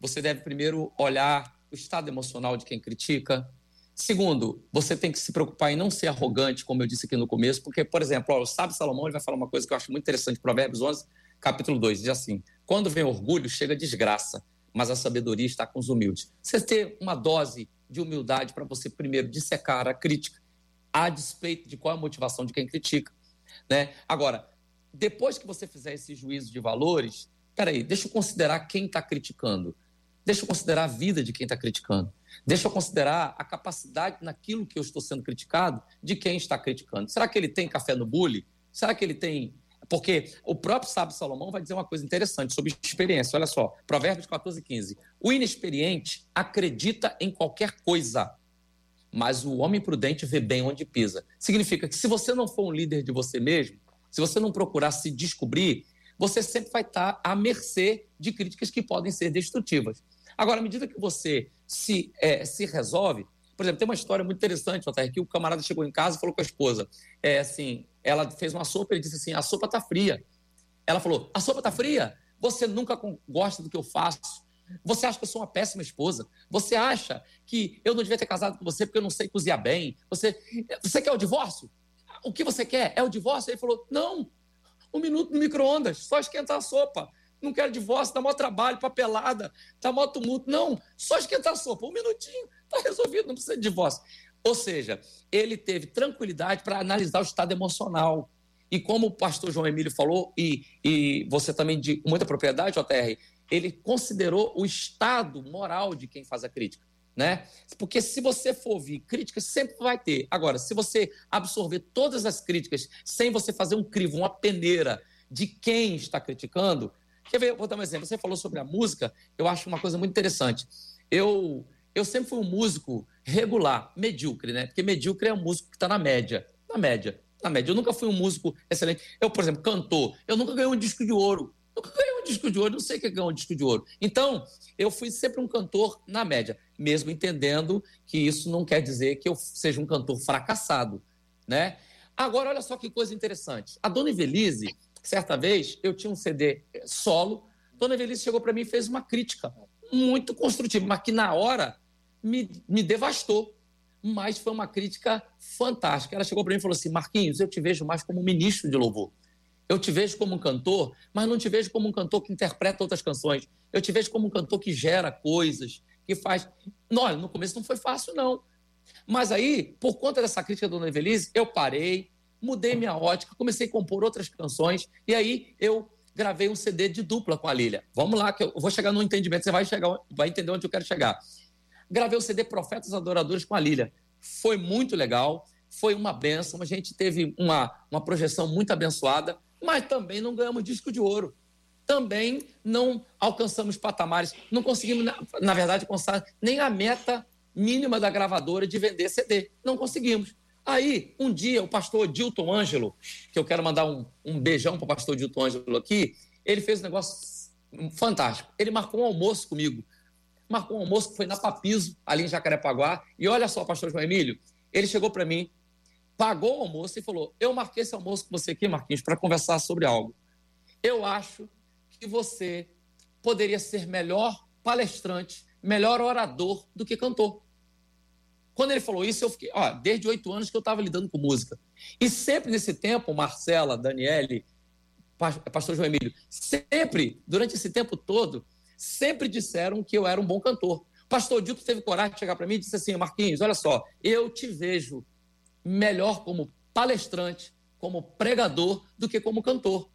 você deve primeiro olhar o estado emocional de quem critica, Segundo, você tem que se preocupar em não ser arrogante, como eu disse aqui no começo, porque, por exemplo, ó, o sábio Salomão ele vai falar uma coisa que eu acho muito interessante, Provérbios 11, capítulo 2, diz assim: Quando vem orgulho, chega desgraça, mas a sabedoria está com os humildes. Você ter uma dose de humildade para você, primeiro, dissecar a crítica, a despeito de qual é a motivação de quem critica. Né? Agora, depois que você fizer esse juízo de valores, peraí, deixa eu considerar quem está criticando. Deixa eu considerar a vida de quem está criticando. Deixa eu considerar a capacidade naquilo que eu estou sendo criticado de quem está criticando. Será que ele tem café no bule? Será que ele tem. Porque o próprio sábio Salomão vai dizer uma coisa interessante sobre experiência. Olha só, Provérbios 14, 15. O inexperiente acredita em qualquer coisa, mas o homem prudente vê bem onde pisa. Significa que se você não for um líder de você mesmo, se você não procurar se descobrir, você sempre vai estar à mercê de críticas que podem ser destrutivas. Agora, à medida que você se, é, se resolve, por exemplo, tem uma história muito interessante, Otair, que o camarada chegou em casa e falou com a esposa, é assim, ela fez uma sopa e disse assim, a sopa está fria. Ela falou, a sopa está fria? Você nunca gosta do que eu faço. Você acha que eu sou uma péssima esposa? Você acha que eu não devia ter casado com você porque eu não sei cozinhar bem? Você, você quer o divórcio? O que você quer? É o divórcio? Ele falou, não, um minuto no micro-ondas, só esquentar a sopa não quero divórcio, dá maior trabalho, papelada, dá maior tumulto. Não, só esquentar a sopa, um minutinho, está resolvido, não precisa de divórcio. Ou seja, ele teve tranquilidade para analisar o estado emocional. E como o pastor João Emílio falou, e, e você também de muita propriedade, JR, ele considerou o estado moral de quem faz a crítica. Né? Porque se você for ouvir críticas, sempre vai ter. Agora, se você absorver todas as críticas sem você fazer um crivo, uma peneira de quem está criticando, Quer ver? Vou dar um exemplo. Você falou sobre a música, eu acho uma coisa muito interessante. Eu, eu sempre fui um músico regular, medíocre, né? Porque medíocre é um músico que está na média. Na média. Na média. Eu nunca fui um músico excelente. Eu, por exemplo, cantor. Eu nunca ganhei um disco de ouro. Nunca ganhei um disco de ouro. Não sei o que é ganhar um disco de ouro. Então, eu fui sempre um cantor na média. Mesmo entendendo que isso não quer dizer que eu seja um cantor fracassado, né? Agora, olha só que coisa interessante. A Dona Ivelise, Certa vez, eu tinha um CD solo, Dona Evelise chegou para mim e fez uma crítica muito construtiva, mas que na hora me, me devastou. Mas foi uma crítica fantástica. Ela chegou para mim e falou assim: Marquinhos, eu te vejo mais como ministro de louvor. Eu te vejo como um cantor, mas não te vejo como um cantor que interpreta outras canções. Eu te vejo como um cantor que gera coisas, que faz. Olha, no começo não foi fácil, não. Mas aí, por conta dessa crítica da Dona Evelise, eu parei, mudei minha ótica, comecei a compor outras canções, e aí eu gravei um CD de dupla com a Lília. Vamos lá, que eu vou chegar no entendimento, você vai, chegar, vai entender onde eu quero chegar. Gravei o CD Profetas Adoradores com a Lília. Foi muito legal, foi uma benção, a gente teve uma, uma projeção muito abençoada, mas também não ganhamos disco de ouro. Também não alcançamos patamares, não conseguimos, na, na verdade, alcançar nem a meta mínima da gravadora de vender CD. Não conseguimos. Aí, um dia, o pastor Dilton Ângelo, que eu quero mandar um, um beijão para o pastor Dilton Ângelo aqui, ele fez um negócio fantástico. Ele marcou um almoço comigo. Marcou um almoço que foi na Papiso, ali em Jacarepaguá. E olha só, pastor João Emílio, ele chegou para mim, pagou o almoço e falou: Eu marquei esse almoço com você aqui, Marquinhos, para conversar sobre algo. Eu acho que você poderia ser melhor palestrante, melhor orador do que cantor. Quando ele falou isso, eu fiquei, ó, desde oito anos que eu estava lidando com música. E sempre nesse tempo, Marcela, Daniele, pastor João Emílio, sempre, durante esse tempo todo, sempre disseram que eu era um bom cantor. Pastor Dito teve coragem de chegar para mim e disse assim: Marquinhos, olha só, eu te vejo melhor como palestrante, como pregador, do que como cantor.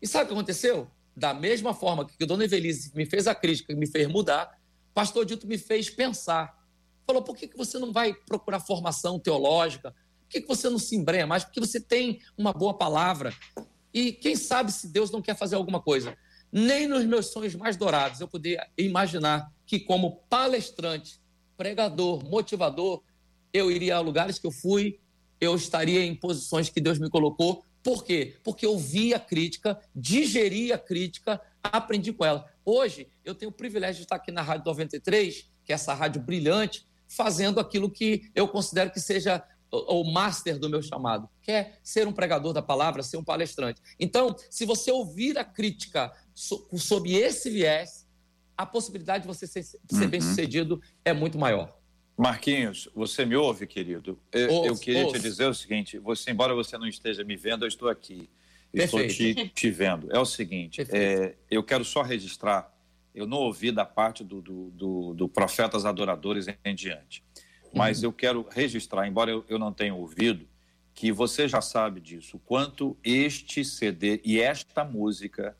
E sabe o que aconteceu? Da mesma forma que a dona Evelise me fez a crítica, me fez mudar, pastor Dito me fez pensar falou: por que, que você não vai procurar formação teológica? Por que, que você não se embrenha mais? Porque você tem uma boa palavra. E quem sabe se Deus não quer fazer alguma coisa. Nem nos meus sonhos mais dourados eu podia imaginar que, como palestrante, pregador, motivador, eu iria a lugares que eu fui, eu estaria em posições que Deus me colocou. Por quê? Porque eu vi a crítica, digeri a crítica, aprendi com ela. Hoje, eu tenho o privilégio de estar aqui na Rádio 93, que é essa rádio brilhante, fazendo aquilo que eu considero que seja o master do meu chamado, que é ser um pregador da palavra, ser um palestrante. Então, se você ouvir a crítica sob esse viés, a possibilidade de você ser, uhum. bem-sucedido é muito maior. Marquinhos, você me ouve, querido? Eu, ouço, eu queria ouço. te dizer o seguinte: você, embora você não esteja me vendo, eu estou aqui. Estou te, te, vendo. É o seguinte: é, eu quero só registrar eu não ouvi da parte do, do, do, do Profetas Adoradores em diante. Mas uhum. eu quero registrar, embora eu, eu não tenha ouvido, que você já sabe disso, quanto este CD e esta música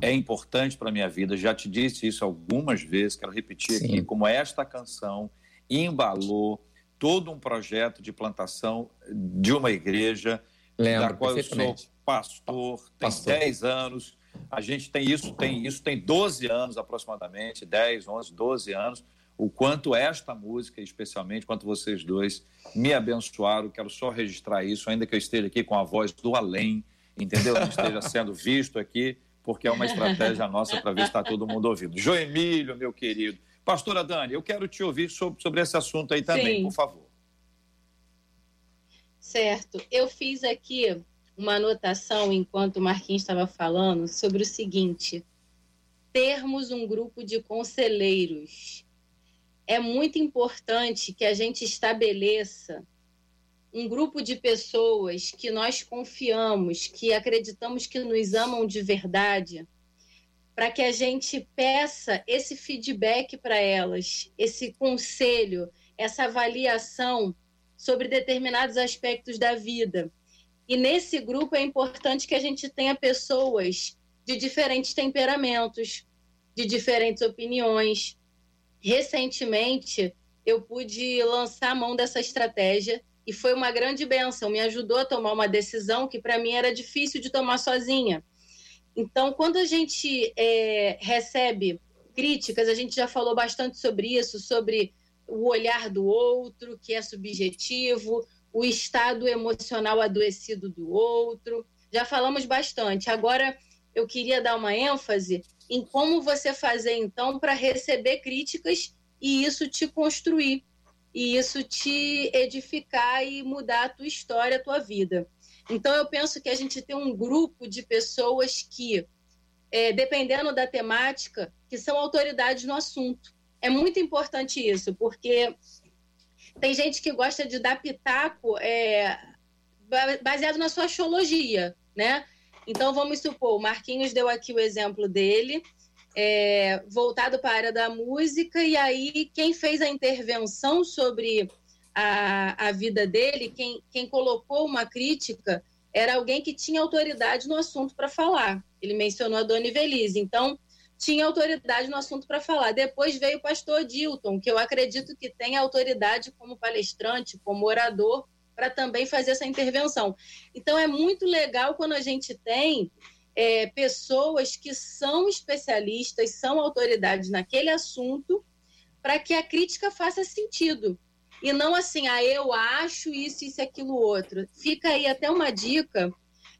é importante para a minha vida. Já te disse isso algumas vezes, quero repetir Sim. aqui, como esta canção embalou todo um projeto de plantação de uma igreja, Lembro, da qual eu sou pastor, tem 10 anos a gente tem isso, tem isso tem 12 anos aproximadamente, 10, 11, 12 anos. O quanto esta música, especialmente, quanto vocês dois, me abençoaram. Quero só registrar isso, ainda que eu esteja aqui com a voz do além, entendeu? Não esteja sendo visto aqui, porque é uma estratégia nossa para ver se está todo mundo ouvindo. Joemílio, meu querido. Pastora Dani, eu quero te ouvir sobre, sobre esse assunto aí também, Sim. por favor. Certo. Eu fiz aqui uma anotação enquanto o Marquinhos estava falando sobre o seguinte: termos um grupo de conselheiros. É muito importante que a gente estabeleça um grupo de pessoas que nós confiamos, que acreditamos que nos amam de verdade, para que a gente peça esse feedback para elas, esse conselho, essa avaliação sobre determinados aspectos da vida. E nesse grupo é importante que a gente tenha pessoas de diferentes temperamentos, de diferentes opiniões. Recentemente, eu pude lançar a mão dessa estratégia e foi uma grande benção. Me ajudou a tomar uma decisão que para mim era difícil de tomar sozinha. Então, quando a gente é, recebe críticas, a gente já falou bastante sobre isso, sobre o olhar do outro, que é subjetivo, o estado emocional adoecido do outro. Já falamos bastante. Agora, eu queria dar uma ênfase em como você fazer, então, para receber críticas e isso te construir, e isso te edificar e mudar a tua história, a tua vida. Então, eu penso que a gente tem um grupo de pessoas que, é, dependendo da temática, que são autoridades no assunto. É muito importante isso, porque tem gente que gosta de dar pitaco é, baseado na sua axiologia, né? Então, vamos supor, o Marquinhos deu aqui o exemplo dele, é, voltado para a área da música, e aí quem fez a intervenção sobre a, a vida dele, quem, quem colocou uma crítica, era alguém que tinha autoridade no assunto para falar. Ele mencionou a Dona Ivelise, então tinha autoridade no assunto para falar. Depois veio o pastor Dilton, que eu acredito que tem autoridade como palestrante, como orador, para também fazer essa intervenção. Então é muito legal quando a gente tem é, pessoas que são especialistas, são autoridades naquele assunto, para que a crítica faça sentido. E não assim, ah, eu acho isso, isso, aquilo, outro. Fica aí até uma dica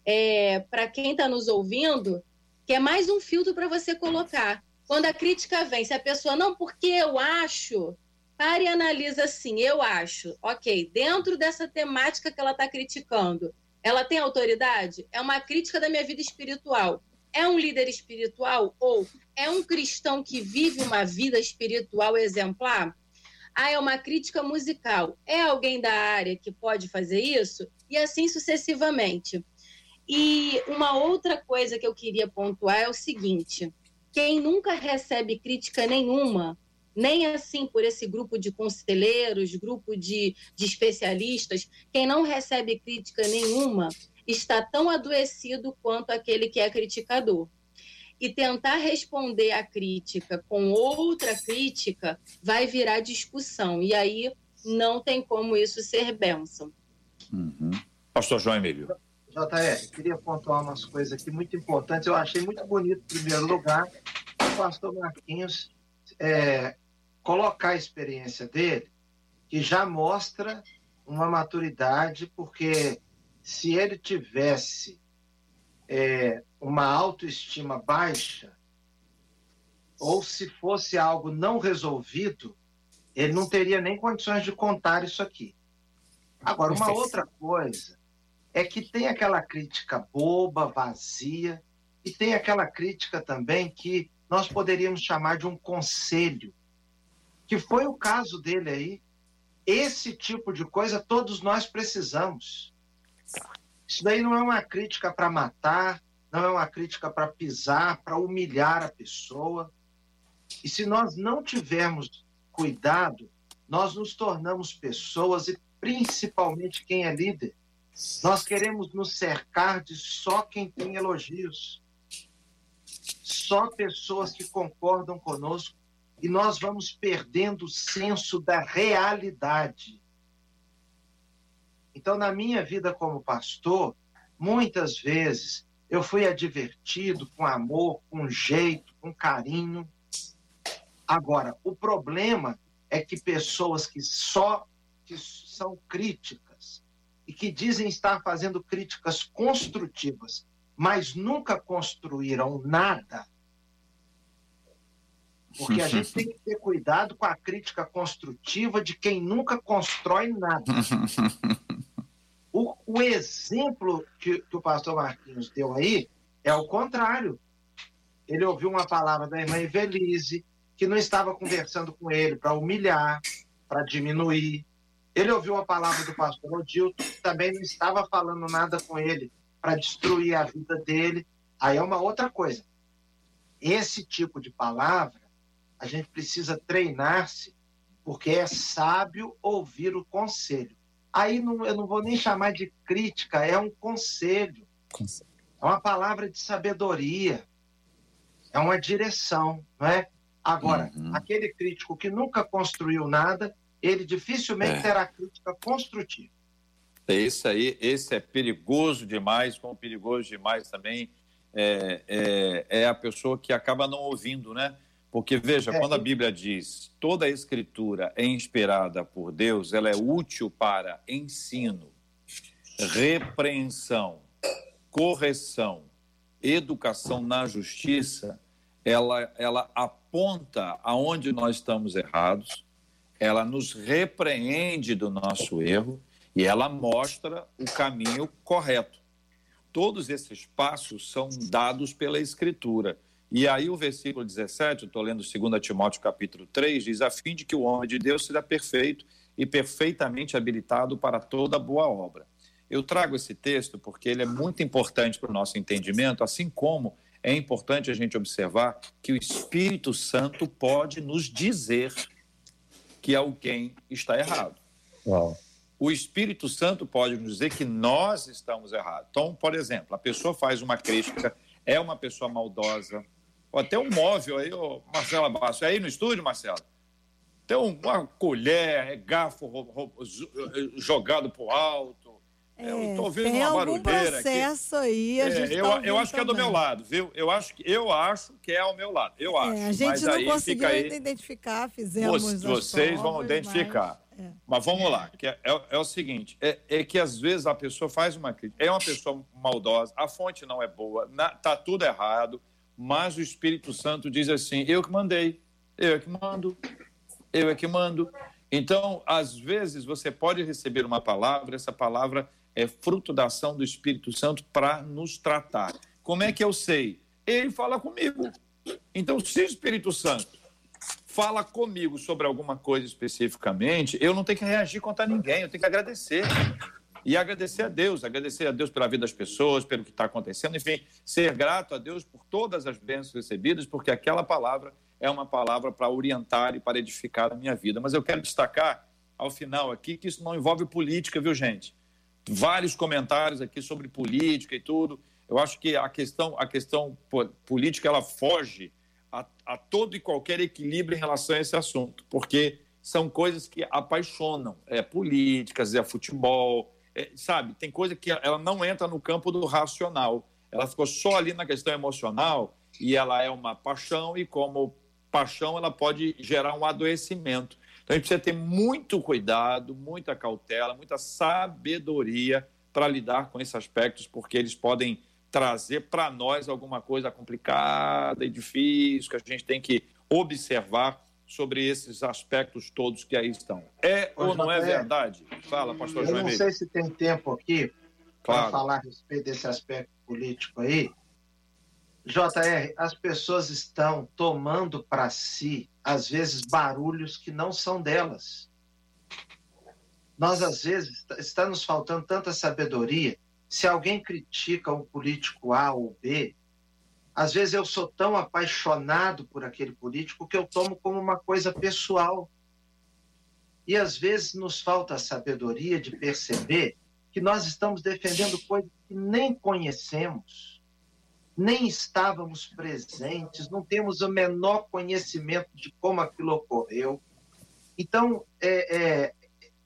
é, para quem está nos ouvindo, que é mais um filtro para você colocar. Quando a crítica vem, se a pessoa, não, porque eu acho, pare e analisa assim, eu acho, ok, dentro dessa temática que ela está criticando, ela tem autoridade? É uma crítica da minha vida espiritual. É um líder espiritual ou é um cristão que vive uma vida espiritual exemplar? Ah, é uma crítica musical. É alguém da área que pode fazer isso? E assim sucessivamente. E uma outra coisa que eu queria pontuar é o seguinte: quem nunca recebe crítica nenhuma nem assim por esse grupo de conselheiros, grupo de, de especialistas, quem não recebe crítica nenhuma está tão adoecido quanto aquele que é criticador. E tentar responder a crítica com outra crítica vai virar discussão. E aí não tem como isso ser bênção. Uhum. Pastor João Emílio. JR, queria pontuar umas coisas aqui muito importantes. Eu achei muito bonito, em primeiro lugar, o pastor Marquinhos é, colocar a experiência dele, que já mostra uma maturidade, porque se ele tivesse é, uma autoestima baixa, ou se fosse algo não resolvido, ele não teria nem condições de contar isso aqui. Agora, uma outra coisa é que tem aquela crítica boba, vazia, e tem aquela crítica também que nós poderíamos chamar de um conselho que foi o caso dele aí. Esse tipo de coisa todos nós precisamos. Isso daí não é uma crítica para matar, não é uma crítica para pisar, para humilhar a pessoa. E se nós não tivermos cuidado, nós nos tornamos pessoas, e principalmente quem é líder, nós queremos nos cercar de só quem tem elogios, só pessoas que concordam conosco e nós vamos perdendo o senso da realidade. Então, na minha vida como pastor, muitas vezes eu fui advertido com amor, com jeito, com carinho. Agora, o problema é que pessoas que só que são críticas e que dizem estar fazendo críticas construtivas, mas nunca construíram nada, porque a gente tem que ter cuidado com a crítica construtiva de quem nunca constrói nada. O, o exemplo que, que, o pastor Marquinhos deu aí é o contrário. Ele ouviu uma palavra da irmã Evelise, que não estava conversando com ele para humilhar, para diminuir. Ele ouviu a palavra do pastor Odilto, também não estava falando nada com ele para destruir a vida dele. Aí é uma outra coisa. Esse tipo de palavra a gente precisa treinar-se, porque é sábio ouvir o conselho. Aí não, eu não vou nem chamar de crítica, é um conselho. É uma palavra de sabedoria, é uma direção, não é? Agora, uhum. aquele crítico que nunca construiu nada, ele dificilmente é. terá crítica construtiva. Esse aí, esse é perigoso demais, como perigoso demais também é, é, é a pessoa que acaba não ouvindo, né? Porque, veja, é, quando a Bíblia diz toda a escritura é inspirada por Deus, ela é útil para ensino, repreensão, correção, educação na justiça, ela, ela aponta aonde nós estamos errados, ela nos repreende do nosso erro e ela mostra o caminho correto. Todos esses passos são dados pela Escritura. E aí o versículo 17, eu estou lendo 2 Timóteo capítulo 3, diz, a fim de que o homem de Deus seja perfeito e perfeitamente habilitado para toda boa obra. Eu trago esse texto porque ele é muito importante para o nosso entendimento, assim como é importante a gente observar que o Espírito Santo pode nos dizer que alguém está errado. Uau. O Espírito Santo pode nos dizer que nós estamos errados. Então, por exemplo, a pessoa faz uma crítica, é uma pessoa maldosa, ou até um móvel aí, ô Marcela Basso, é aí no estúdio, Marcelo? Tem uma colher, é garfo jogado para o alto. É, eu estou ouvindo uma barulheira processo aqui. aí, a é, eu, tá eu acho que é do meu lado, viu? Eu acho, que, eu acho que é ao meu lado. Eu acho. É, a gente não conseguiu identificar, fizemos. Vocês vão identificar. Mas, vamos lá, que é, é, é, o seguinte: é, é, que às vezes a pessoa faz uma crítica, é uma pessoa maldosa, a fonte não é boa, na, tá tudo errado, mas o Espírito Santo diz assim: eu que mandei, eu é que mando eu é que mando. Então, às vezes, você pode receber uma palavra, essa palavra é fruto da ação do Espírito Santo para nos tratar. Como é que eu sei? Ele fala comigo. Então, se o Espírito Santo fala comigo sobre alguma coisa especificamente, eu não tenho que reagir contra ninguém, eu tenho que agradecer. E agradecer a Deus, agradecer a Deus pela vida das pessoas, pelo que está acontecendo, enfim, ser grato a Deus por todas as bênçãos recebidas, porque aquela palavra é uma palavra para orientar e para edificar a minha vida. Mas eu quero destacar ao final aqui que isso não envolve política, viu, gente? Vários comentários aqui sobre política e tudo. Eu acho que a questão, a questão política ela foge a, a todo e qualquer equilíbrio em relação a esse assunto, porque são coisas que apaixonam. É políticas, é futebol, é, sabe? Tem coisa que ela não entra no campo do racional. Ela ficou só ali na questão emocional e ela é uma paixão e como paixão ela pode gerar um adoecimento. Então a gente precisa ter muito cuidado, muita cautela, muita sabedoria para lidar com esses aspectos, porque eles podem trazer para nós alguma coisa complicada e difícil que a gente tem que observar sobre esses aspectos todos que aí estão. É ou não é verdade? Fala, pastor Eu João não sei se tem tempo aqui para falar a respeito desse aspecto político aí, JR, as pessoas estão tomando para si, às vezes, barulhos que não são delas. Nós, às vezes, está nos faltando tanta sabedoria. Se alguém critica um político A ou B, às vezes eu sou tão apaixonado por aquele político que eu tomo como uma coisa pessoal. E às vezes nos falta a sabedoria de perceber que nós estamos defendendo coisas que nem conhecemos nem estávamos presentes, não temos o menor conhecimento de como aquilo ocorreu. Então, é, é,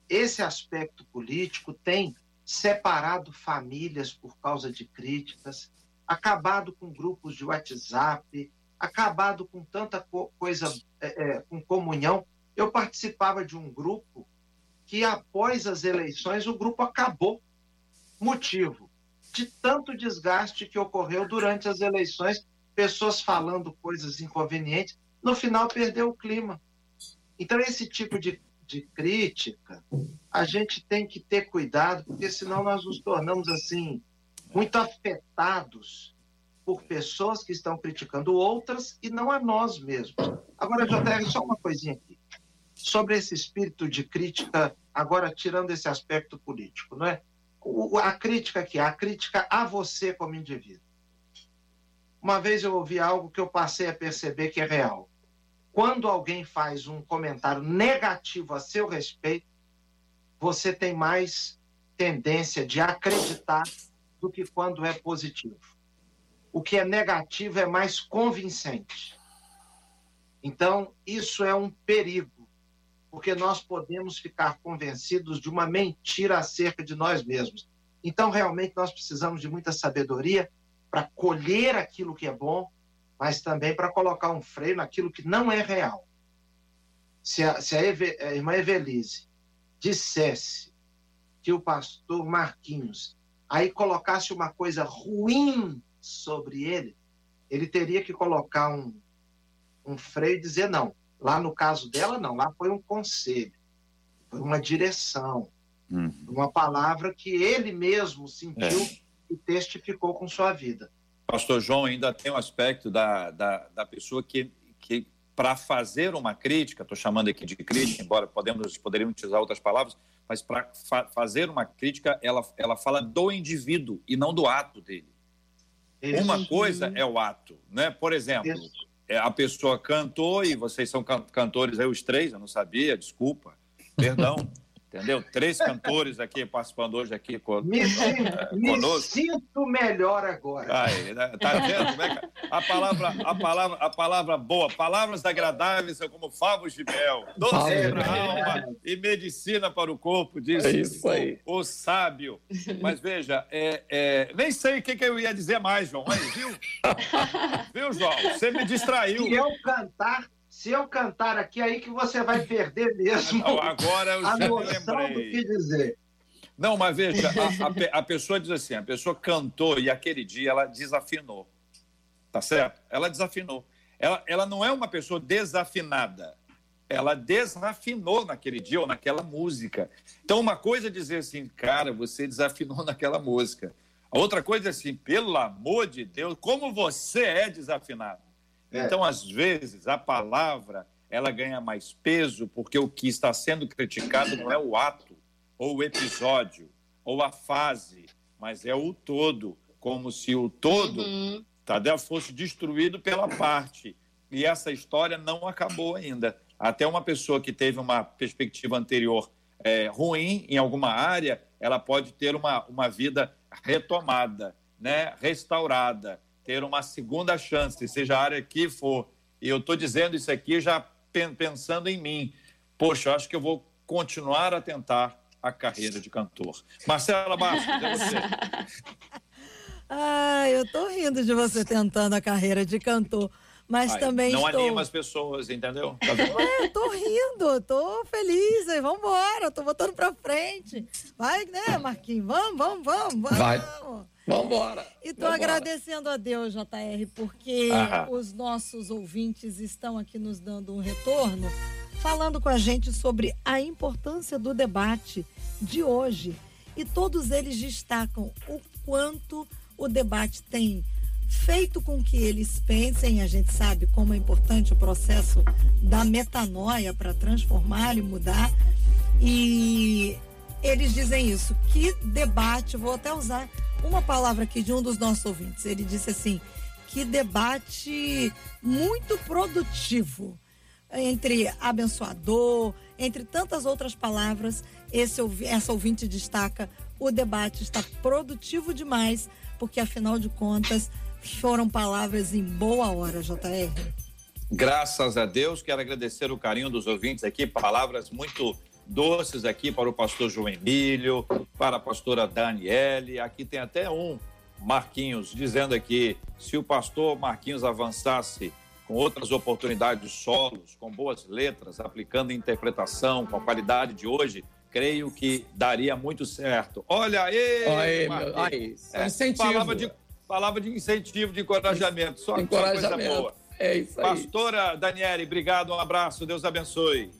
esse aspecto político tem separado famílias por causa de críticas, acabado com grupos de WhatsApp, acabado com tanta co coisa, é, é com comunhão. Eu participava de um grupo que, após as eleições, o grupo acabou. Motivo: de tanto desgaste que ocorreu durante as eleições, pessoas falando coisas inconvenientes, no final perdeu o clima. Então, esse tipo de, de crítica, a gente tem que ter cuidado, porque senão nós nos tornamos assim, muito afetados por pessoas que estão criticando outras e não a nós mesmos. Agora, JR, só uma coisinha aqui. Sobre esse espírito de crítica, agora tirando esse aspecto político, não é? a crítica que a crítica a você como indivíduo. Uma vez eu ouvi algo que eu passei a perceber que é real. Quando alguém faz um comentário negativo a seu respeito, você tem mais tendência de acreditar do que quando é positivo. O que é negativo é mais convincente. Então, isso é um perigo porque nós podemos ficar convencidos de uma mentira acerca de nós mesmos. Então, realmente, nós precisamos de muita sabedoria para colher aquilo que é bom, mas também para colocar um freio naquilo que não é real. Se a, se a, Eve, a irmã Evelise dissesse que o pastor Marquinhos aí colocasse uma coisa ruim sobre ele, ele teria que colocar um, um freio e dizer: não, Lá no caso dela, não, lá foi um conselho, foi uma direção, uhum. uma palavra que ele mesmo sentiu é. e testificou com sua vida. Pastor João, ainda tem um aspecto da, da, da pessoa que, que para fazer uma crítica, estou chamando aqui de crítica, embora podemos, poderíamos utilizar outras palavras, mas para fa fazer uma crítica, ela, ela fala do indivíduo e não do ato dele. Isso. Uma coisa é o ato, né? Por exemplo, é, a pessoa cantou e vocês são cantores aí os três, eu não sabia, desculpa, perdão. Entendeu? Três cantores aqui participando hoje aqui me, é, conosco. Me sinto melhor agora. Aí, né? Tá vendo? É a, palavra, a, palavra, a palavra boa, palavras agradáveis são como favos de mel, doce é, para a alma e medicina para o corpo, diz é isso aí. O, o sábio. Mas veja, é, é, nem sei o que, que, eu ia dizer mais, João. Aí, viu? viu, João? Você me distraiu. Se eu cantar se eu cantar aqui, aí que você vai perder mesmo. Não, agora eu a noção lembrei. do que dizer. Não, mas veja, a, a, a, pessoa diz assim: a pessoa cantou e aquele dia ela desafinou. Tá certo? Ela desafinou. Ela, ela não é uma pessoa desafinada. Ela desafinou naquele dia ou naquela música. Então, uma coisa é dizer assim, cara, você desafinou naquela música. A outra coisa é assim, pelo amor de Deus, como você é desafinado. É. Então, às vezes, a palavra ela ganha mais peso porque o que está sendo criticado não é o ato, ou o episódio, ou a fase, mas é o todo, como se o todo uhum. Tadeu fosse destruído pela parte. E essa história não acabou ainda. Até uma pessoa que teve uma perspectiva anterior é, ruim em alguma área, ela pode ter uma, uma vida retomada, né? restaurada ter uma segunda chance, seja a área que for. E eu estou dizendo isso aqui já pensando em mim. Poxa, eu acho que eu vou continuar a tentar a carreira de cantor. Marcela Bastos, é você. ah, eu estou rindo de você tentando a carreira de cantor. Mas Ai, também não estou... anima as pessoas, entendeu? Tá é, eu tô rindo, tô feliz, vamos embora, tô botando para frente. Vai, né, Marquinhos? Vamos, vamos, vamos, vamos. Vai. Vamos embora. E estou agradecendo a Deus, JR, porque os nossos ouvintes estão aqui nos dando um retorno, falando com a gente sobre a importância do debate de hoje. E todos eles destacam o quanto o debate tem feito com que eles pensem, a gente sabe como é importante o processo da metanoia para transformar e mudar. E eles dizem isso, que debate, vou até usar uma palavra aqui de um dos nossos ouvintes. Ele disse assim: que debate muito produtivo entre abençoador, entre tantas outras palavras. Esse, essa ouvinte destaca: o debate está produtivo demais, porque afinal de contas foram palavras em boa hora, JR. Graças a Deus, quero agradecer o carinho dos ouvintes aqui, palavras muito doces aqui para o pastor João Emílio, para a pastora Daniele. Aqui tem até um, Marquinhos, dizendo aqui: se o pastor Marquinhos avançasse com outras oportunidades solos, com boas letras, aplicando interpretação com a qualidade de hoje, creio que daria muito certo. Olha aí! Olha aí, meu, aí é, incentivo. Palavra de, palavra de incentivo, de encorajamento. Só, encorajamento. coisa boa. É isso aí. Pastora Daniele, obrigado, um abraço, Deus abençoe.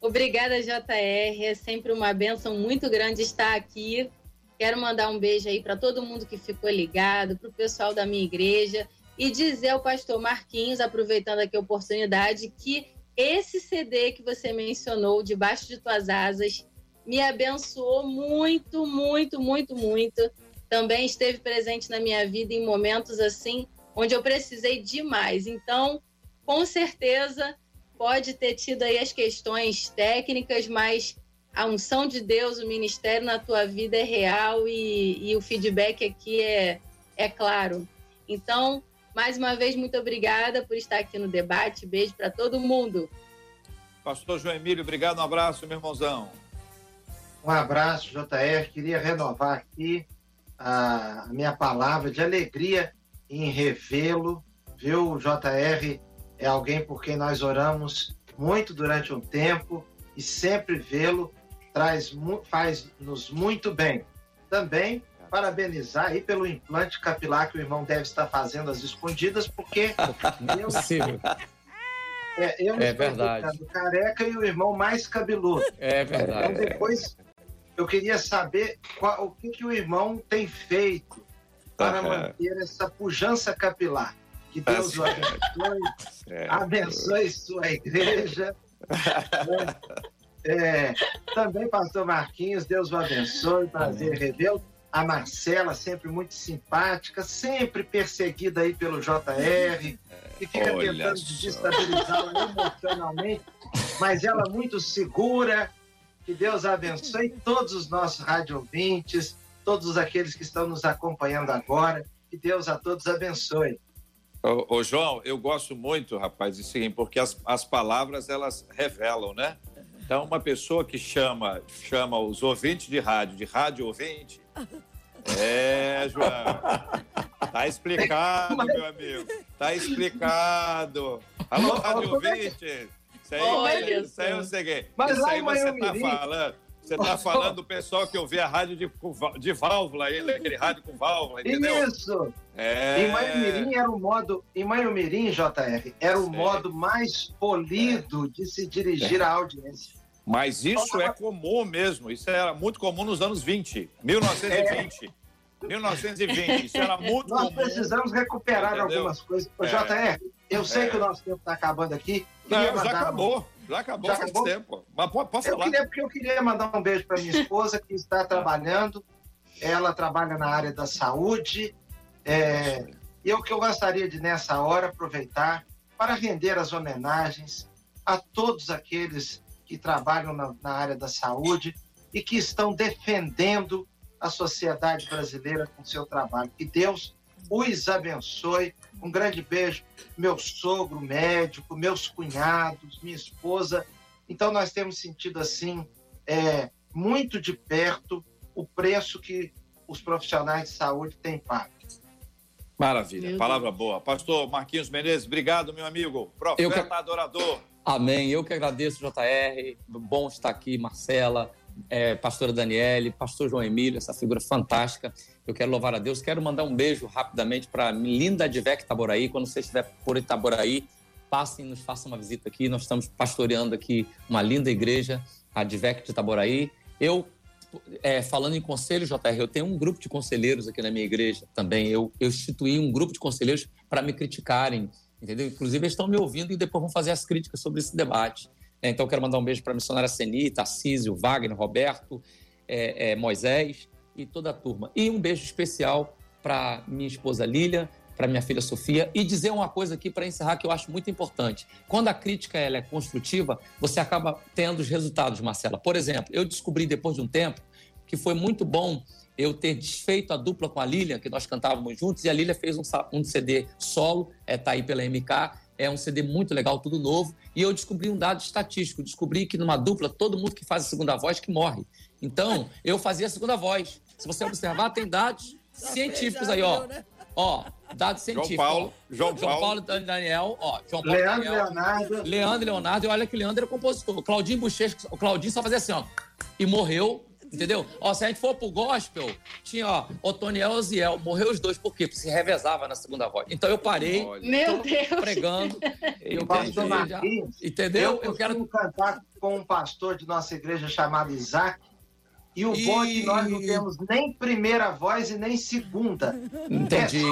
Obrigada, JR. É sempre uma benção muito grande estar aqui. Quero mandar um beijo aí para todo mundo que ficou ligado, para o pessoal da minha igreja e dizer ao pastor Marquinhos, aproveitando aqui a oportunidade, que esse CD que você mencionou, Debaixo de Tuas Asas, me abençoou muito, muito, muito, muito. Também esteve presente na minha vida em momentos assim, onde eu precisei demais. Então, com certeza, pode ter tido aí as questões técnicas, mas a unção de Deus, o ministério na tua vida é real e, e o feedback aqui é, é claro. Então, mais uma vez, muito obrigada por estar aqui no debate. Beijo para todo mundo. Pastor João Emílio, obrigado. Um abraço, meu irmãozão. Um abraço, JR. Queria renovar aqui a minha palavra de alegria em revê-lo, viu, JR? é alguém por quem nós oramos muito durante um tempo e sempre vê-lo traz faz-nos muito bem. Também parabenizar aí pelo implante capilar que o irmão deve estar fazendo às escondidas, porque eu, é, eu é verdade. careca e o irmão mais cabeludo. É verdade. Então depois eu queria saber qual, o que, que o irmão tem feito para manter essa pujança capilar. Que Deus o abençoe, abençoe sua igreja. É, também, pastor Marquinhos, Deus o abençoe, prazer revê-lo. a Marcela, sempre muito simpática, sempre perseguida aí pelo JR, que fica Olha tentando desestabilizá-la emocionalmente, mas ela muito segura. Que Deus abençoe todos os nossos rádio ouvintes, todos aqueles que estão nos acompanhando agora. Que Deus a todos abençoe. Ô, ô João, eu gosto muito, rapaz, de seguinte, porque as, as palavras elas revelam, né? Então, uma pessoa que chama, chama os ouvintes de rádio de rádio ouvinte, é, João. Tá explicado, meu amigo. Tá explicado. Alô, rádio ouvinte. Isso aí, Olha isso aí eu sei. Mas isso aí você tá falando. Você está falando do pessoal que ouvia rádio de, de válvula, aquele rádio com válvula, entendeu? Isso! É... Em Maiomirim era o modo. Em Maiomirim, JR, era o modo mais polido de se dirigir à audiência. Mas isso é comum mesmo. Isso era muito comum nos anos 20, 1920. É. 1920, isso era muito Nós comum. Precisamos recuperar Entendeu? algumas coisas. É. JR, eu sei é. que o nosso tempo está acabando aqui. Não, já acabou. Já acabou Já faz acabou? tempo. Mas pode eu falar. Queria, porque eu queria mandar um beijo para minha esposa que está trabalhando. Ela trabalha na área da saúde. É, e o que eu gostaria de, nessa hora, aproveitar para render as homenagens a todos aqueles que trabalham na, na área da saúde e que estão defendendo a sociedade brasileira com seu trabalho. Que Deus os abençoe. Um grande beijo, meu sogro médico, meus cunhados, minha esposa. Então, nós temos sentido assim, é, muito de perto, o preço que os profissionais de saúde têm pago. Maravilha, meu palavra Deus. boa. Pastor Marquinhos Menezes, obrigado, meu amigo. Profeta que... adorador. Amém. Eu que agradeço, JR. Bom estar aqui, Marcela, é, pastora Daniele, pastor João Emílio, essa figura fantástica. Eu quero louvar a Deus. Quero mandar um beijo rapidamente para linda Advec Itaboraí. Quando você estiver por Itaboraí, passem, nos façam uma visita aqui. Nós estamos pastoreando aqui uma linda igreja, a Advec de Itaboraí. Eu, é, falando em conselho, JR, eu tenho um grupo de conselheiros aqui na minha igreja também. Eu, eu instituí um grupo de conselheiros para me criticarem, entendeu? Inclusive, eles estão me ouvindo e depois vão fazer as críticas sobre esse debate. É, então, quero mandar um beijo para a missionária Seni, Tarcísio, Wagner, Roberto, é, é, Moisés e toda a turma. E um beijo especial para minha esposa Lília, para minha filha Sofia e dizer uma coisa aqui para encerrar que eu acho muito importante. Quando a crítica ela é construtiva, você acaba tendo os resultados, Marcela. Por exemplo, eu descobri depois de um tempo que foi muito bom eu ter desfeito a dupla com a Lília, que nós cantávamos juntos, e a Lília fez um, um CD solo, é, tá aí pela MK, é um CD muito legal, tudo novo. E eu descobri um dado estatístico. Descobri que numa dupla, todo mundo que faz a segunda voz que morre. Então, eu fazia a segunda voz. Se você observar, tem dados científicos aí, ó. Né? Ó, dados científicos. João Paulo, João, João Paulo. Paulo Daniel, ó. João Paulo Leandro Daniel, Leonardo. Leandro Leonardo. E olha que o Leandro era compositor. O Claudinho Bochecha, o Claudinho só fazia assim, ó. E morreu Entendeu? Ó, se a gente for pro gospel, tinha, ó, Otoniel e Oziel. Morreu os dois, por quê? Porque se revezava na segunda voz. Então eu parei. Meu Deus! Pregando. Eu pastor Marquinhos, entendeu? Eu, eu quero cantar com um pastor de nossa igreja chamado Isaac. E o e... bom é que nós não temos nem primeira voz e nem segunda. Entendi.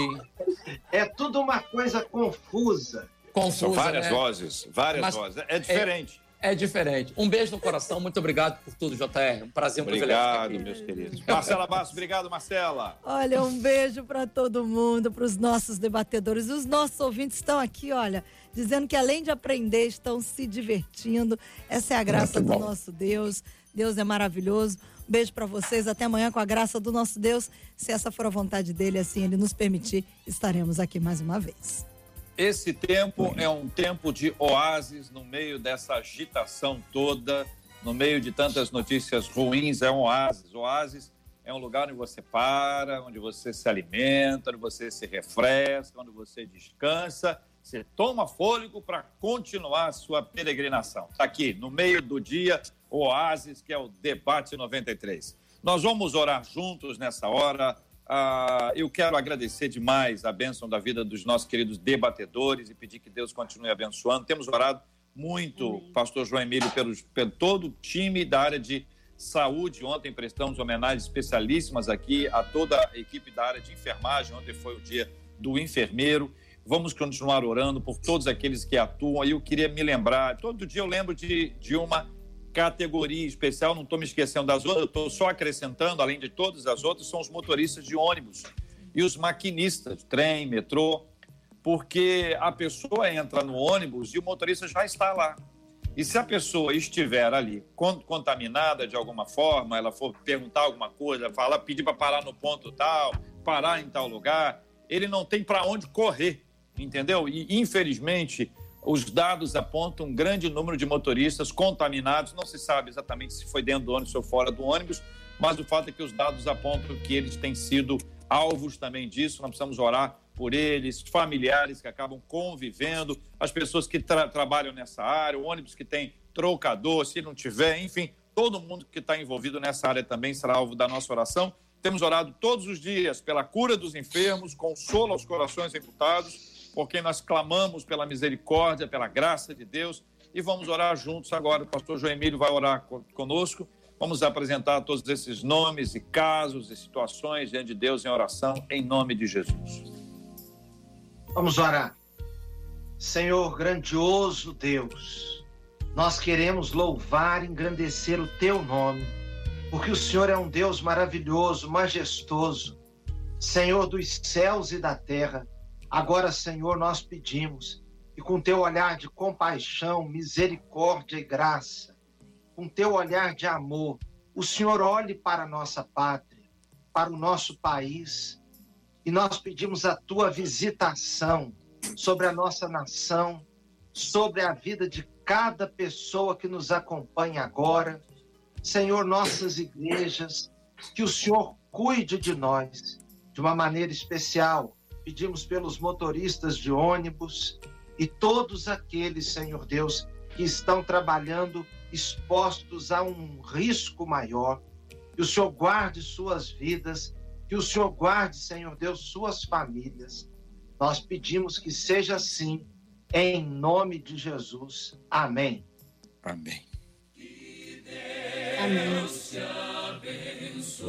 É, é tudo uma coisa confusa. Confusa, São várias né? vozes, várias Mas vozes. É diferente. É é diferente. Um beijo no coração, muito obrigado por tudo, JR. Um prazer, um obrigado, privilégio. Obrigado, meus queridos. Marcela Bastos, obrigado, Marcela. Olha, um beijo para todo mundo, para os nossos debatedores. Os nossos ouvintes estão aqui, olha, dizendo que além de aprender, estão se divertindo. Essa é a graça do nosso Deus. Deus é maravilhoso. Um beijo para vocês. Até amanhã, com a graça do nosso Deus. Se essa for a vontade dele, assim ele nos permitir, estaremos aqui mais uma vez. Esse tempo é um tempo de oásis no meio dessa agitação toda, no meio de tantas notícias ruins, é um oásis. Oásis é um lugar onde você para, onde você se alimenta, onde você se refresca, onde você descansa, você toma fôlego para continuar a sua peregrinação. Está aqui, no meio do dia, oásis, que é o Debate 93. Nós vamos orar juntos nessa hora ah, eu quero agradecer demais a bênção da vida dos nossos queridos debatedores e pedir que Deus continue abençoando. Temos orado muito, Amém. pastor João Emílio, pelo, pelo todo o time da área de saúde. Ontem prestamos homenagens especialíssimas aqui a toda a equipe da área de enfermagem. Ontem foi o dia do enfermeiro. Vamos continuar orando por todos aqueles que atuam. E eu queria me lembrar, todo dia eu lembro de, de uma categoria especial, não estou me esquecendo das outras, estou só acrescentando, além de todas as outras, são os motoristas de ônibus e os maquinistas trem, metrô, porque a pessoa entra no ônibus e o motorista já está lá. E se a pessoa estiver ali contaminada de alguma forma, ela for perguntar alguma coisa, falar, pedir para parar no ponto tal, parar em tal lugar, ele não tem para onde correr, entendeu? E infelizmente os dados apontam um grande número de motoristas contaminados. Não se sabe exatamente se foi dentro do ônibus ou fora do ônibus, mas o fato é que os dados apontam que eles têm sido alvos também disso. Nós precisamos orar por eles, familiares que acabam convivendo, as pessoas que tra trabalham nessa área, o ônibus que tem trocador, se não tiver, enfim, todo mundo que está envolvido nessa área também será alvo da nossa oração. Temos orado todos os dias pela cura dos enfermos, consolo aos corações imputados, porque nós clamamos pela misericórdia, pela graça de Deus e vamos orar juntos agora. O pastor João Emílio vai orar conosco. Vamos apresentar todos esses nomes e casos e situações diante de Deus em oração, em nome de Jesus. Vamos orar. Senhor, grandioso Deus, nós queremos louvar e engrandecer o teu nome, porque o Senhor é um Deus maravilhoso, majestoso, Senhor dos céus e da terra. Agora, Senhor, nós pedimos e com teu olhar de compaixão, misericórdia e graça, com teu olhar de amor, o Senhor olhe para a nossa pátria, para o nosso país, e nós pedimos a tua visitação sobre a nossa nação, sobre a vida de cada pessoa que nos acompanha agora. Senhor, nossas igrejas, que o Senhor cuide de nós de uma maneira especial. Pedimos pelos motoristas de ônibus e todos aqueles, Senhor Deus, que estão trabalhando expostos a um risco maior. Que o Senhor guarde suas vidas que o Senhor guarde, Senhor Deus, suas famílias. Nós pedimos que seja assim, em nome de Jesus. Amém. Amém. Que Deus te abençoe.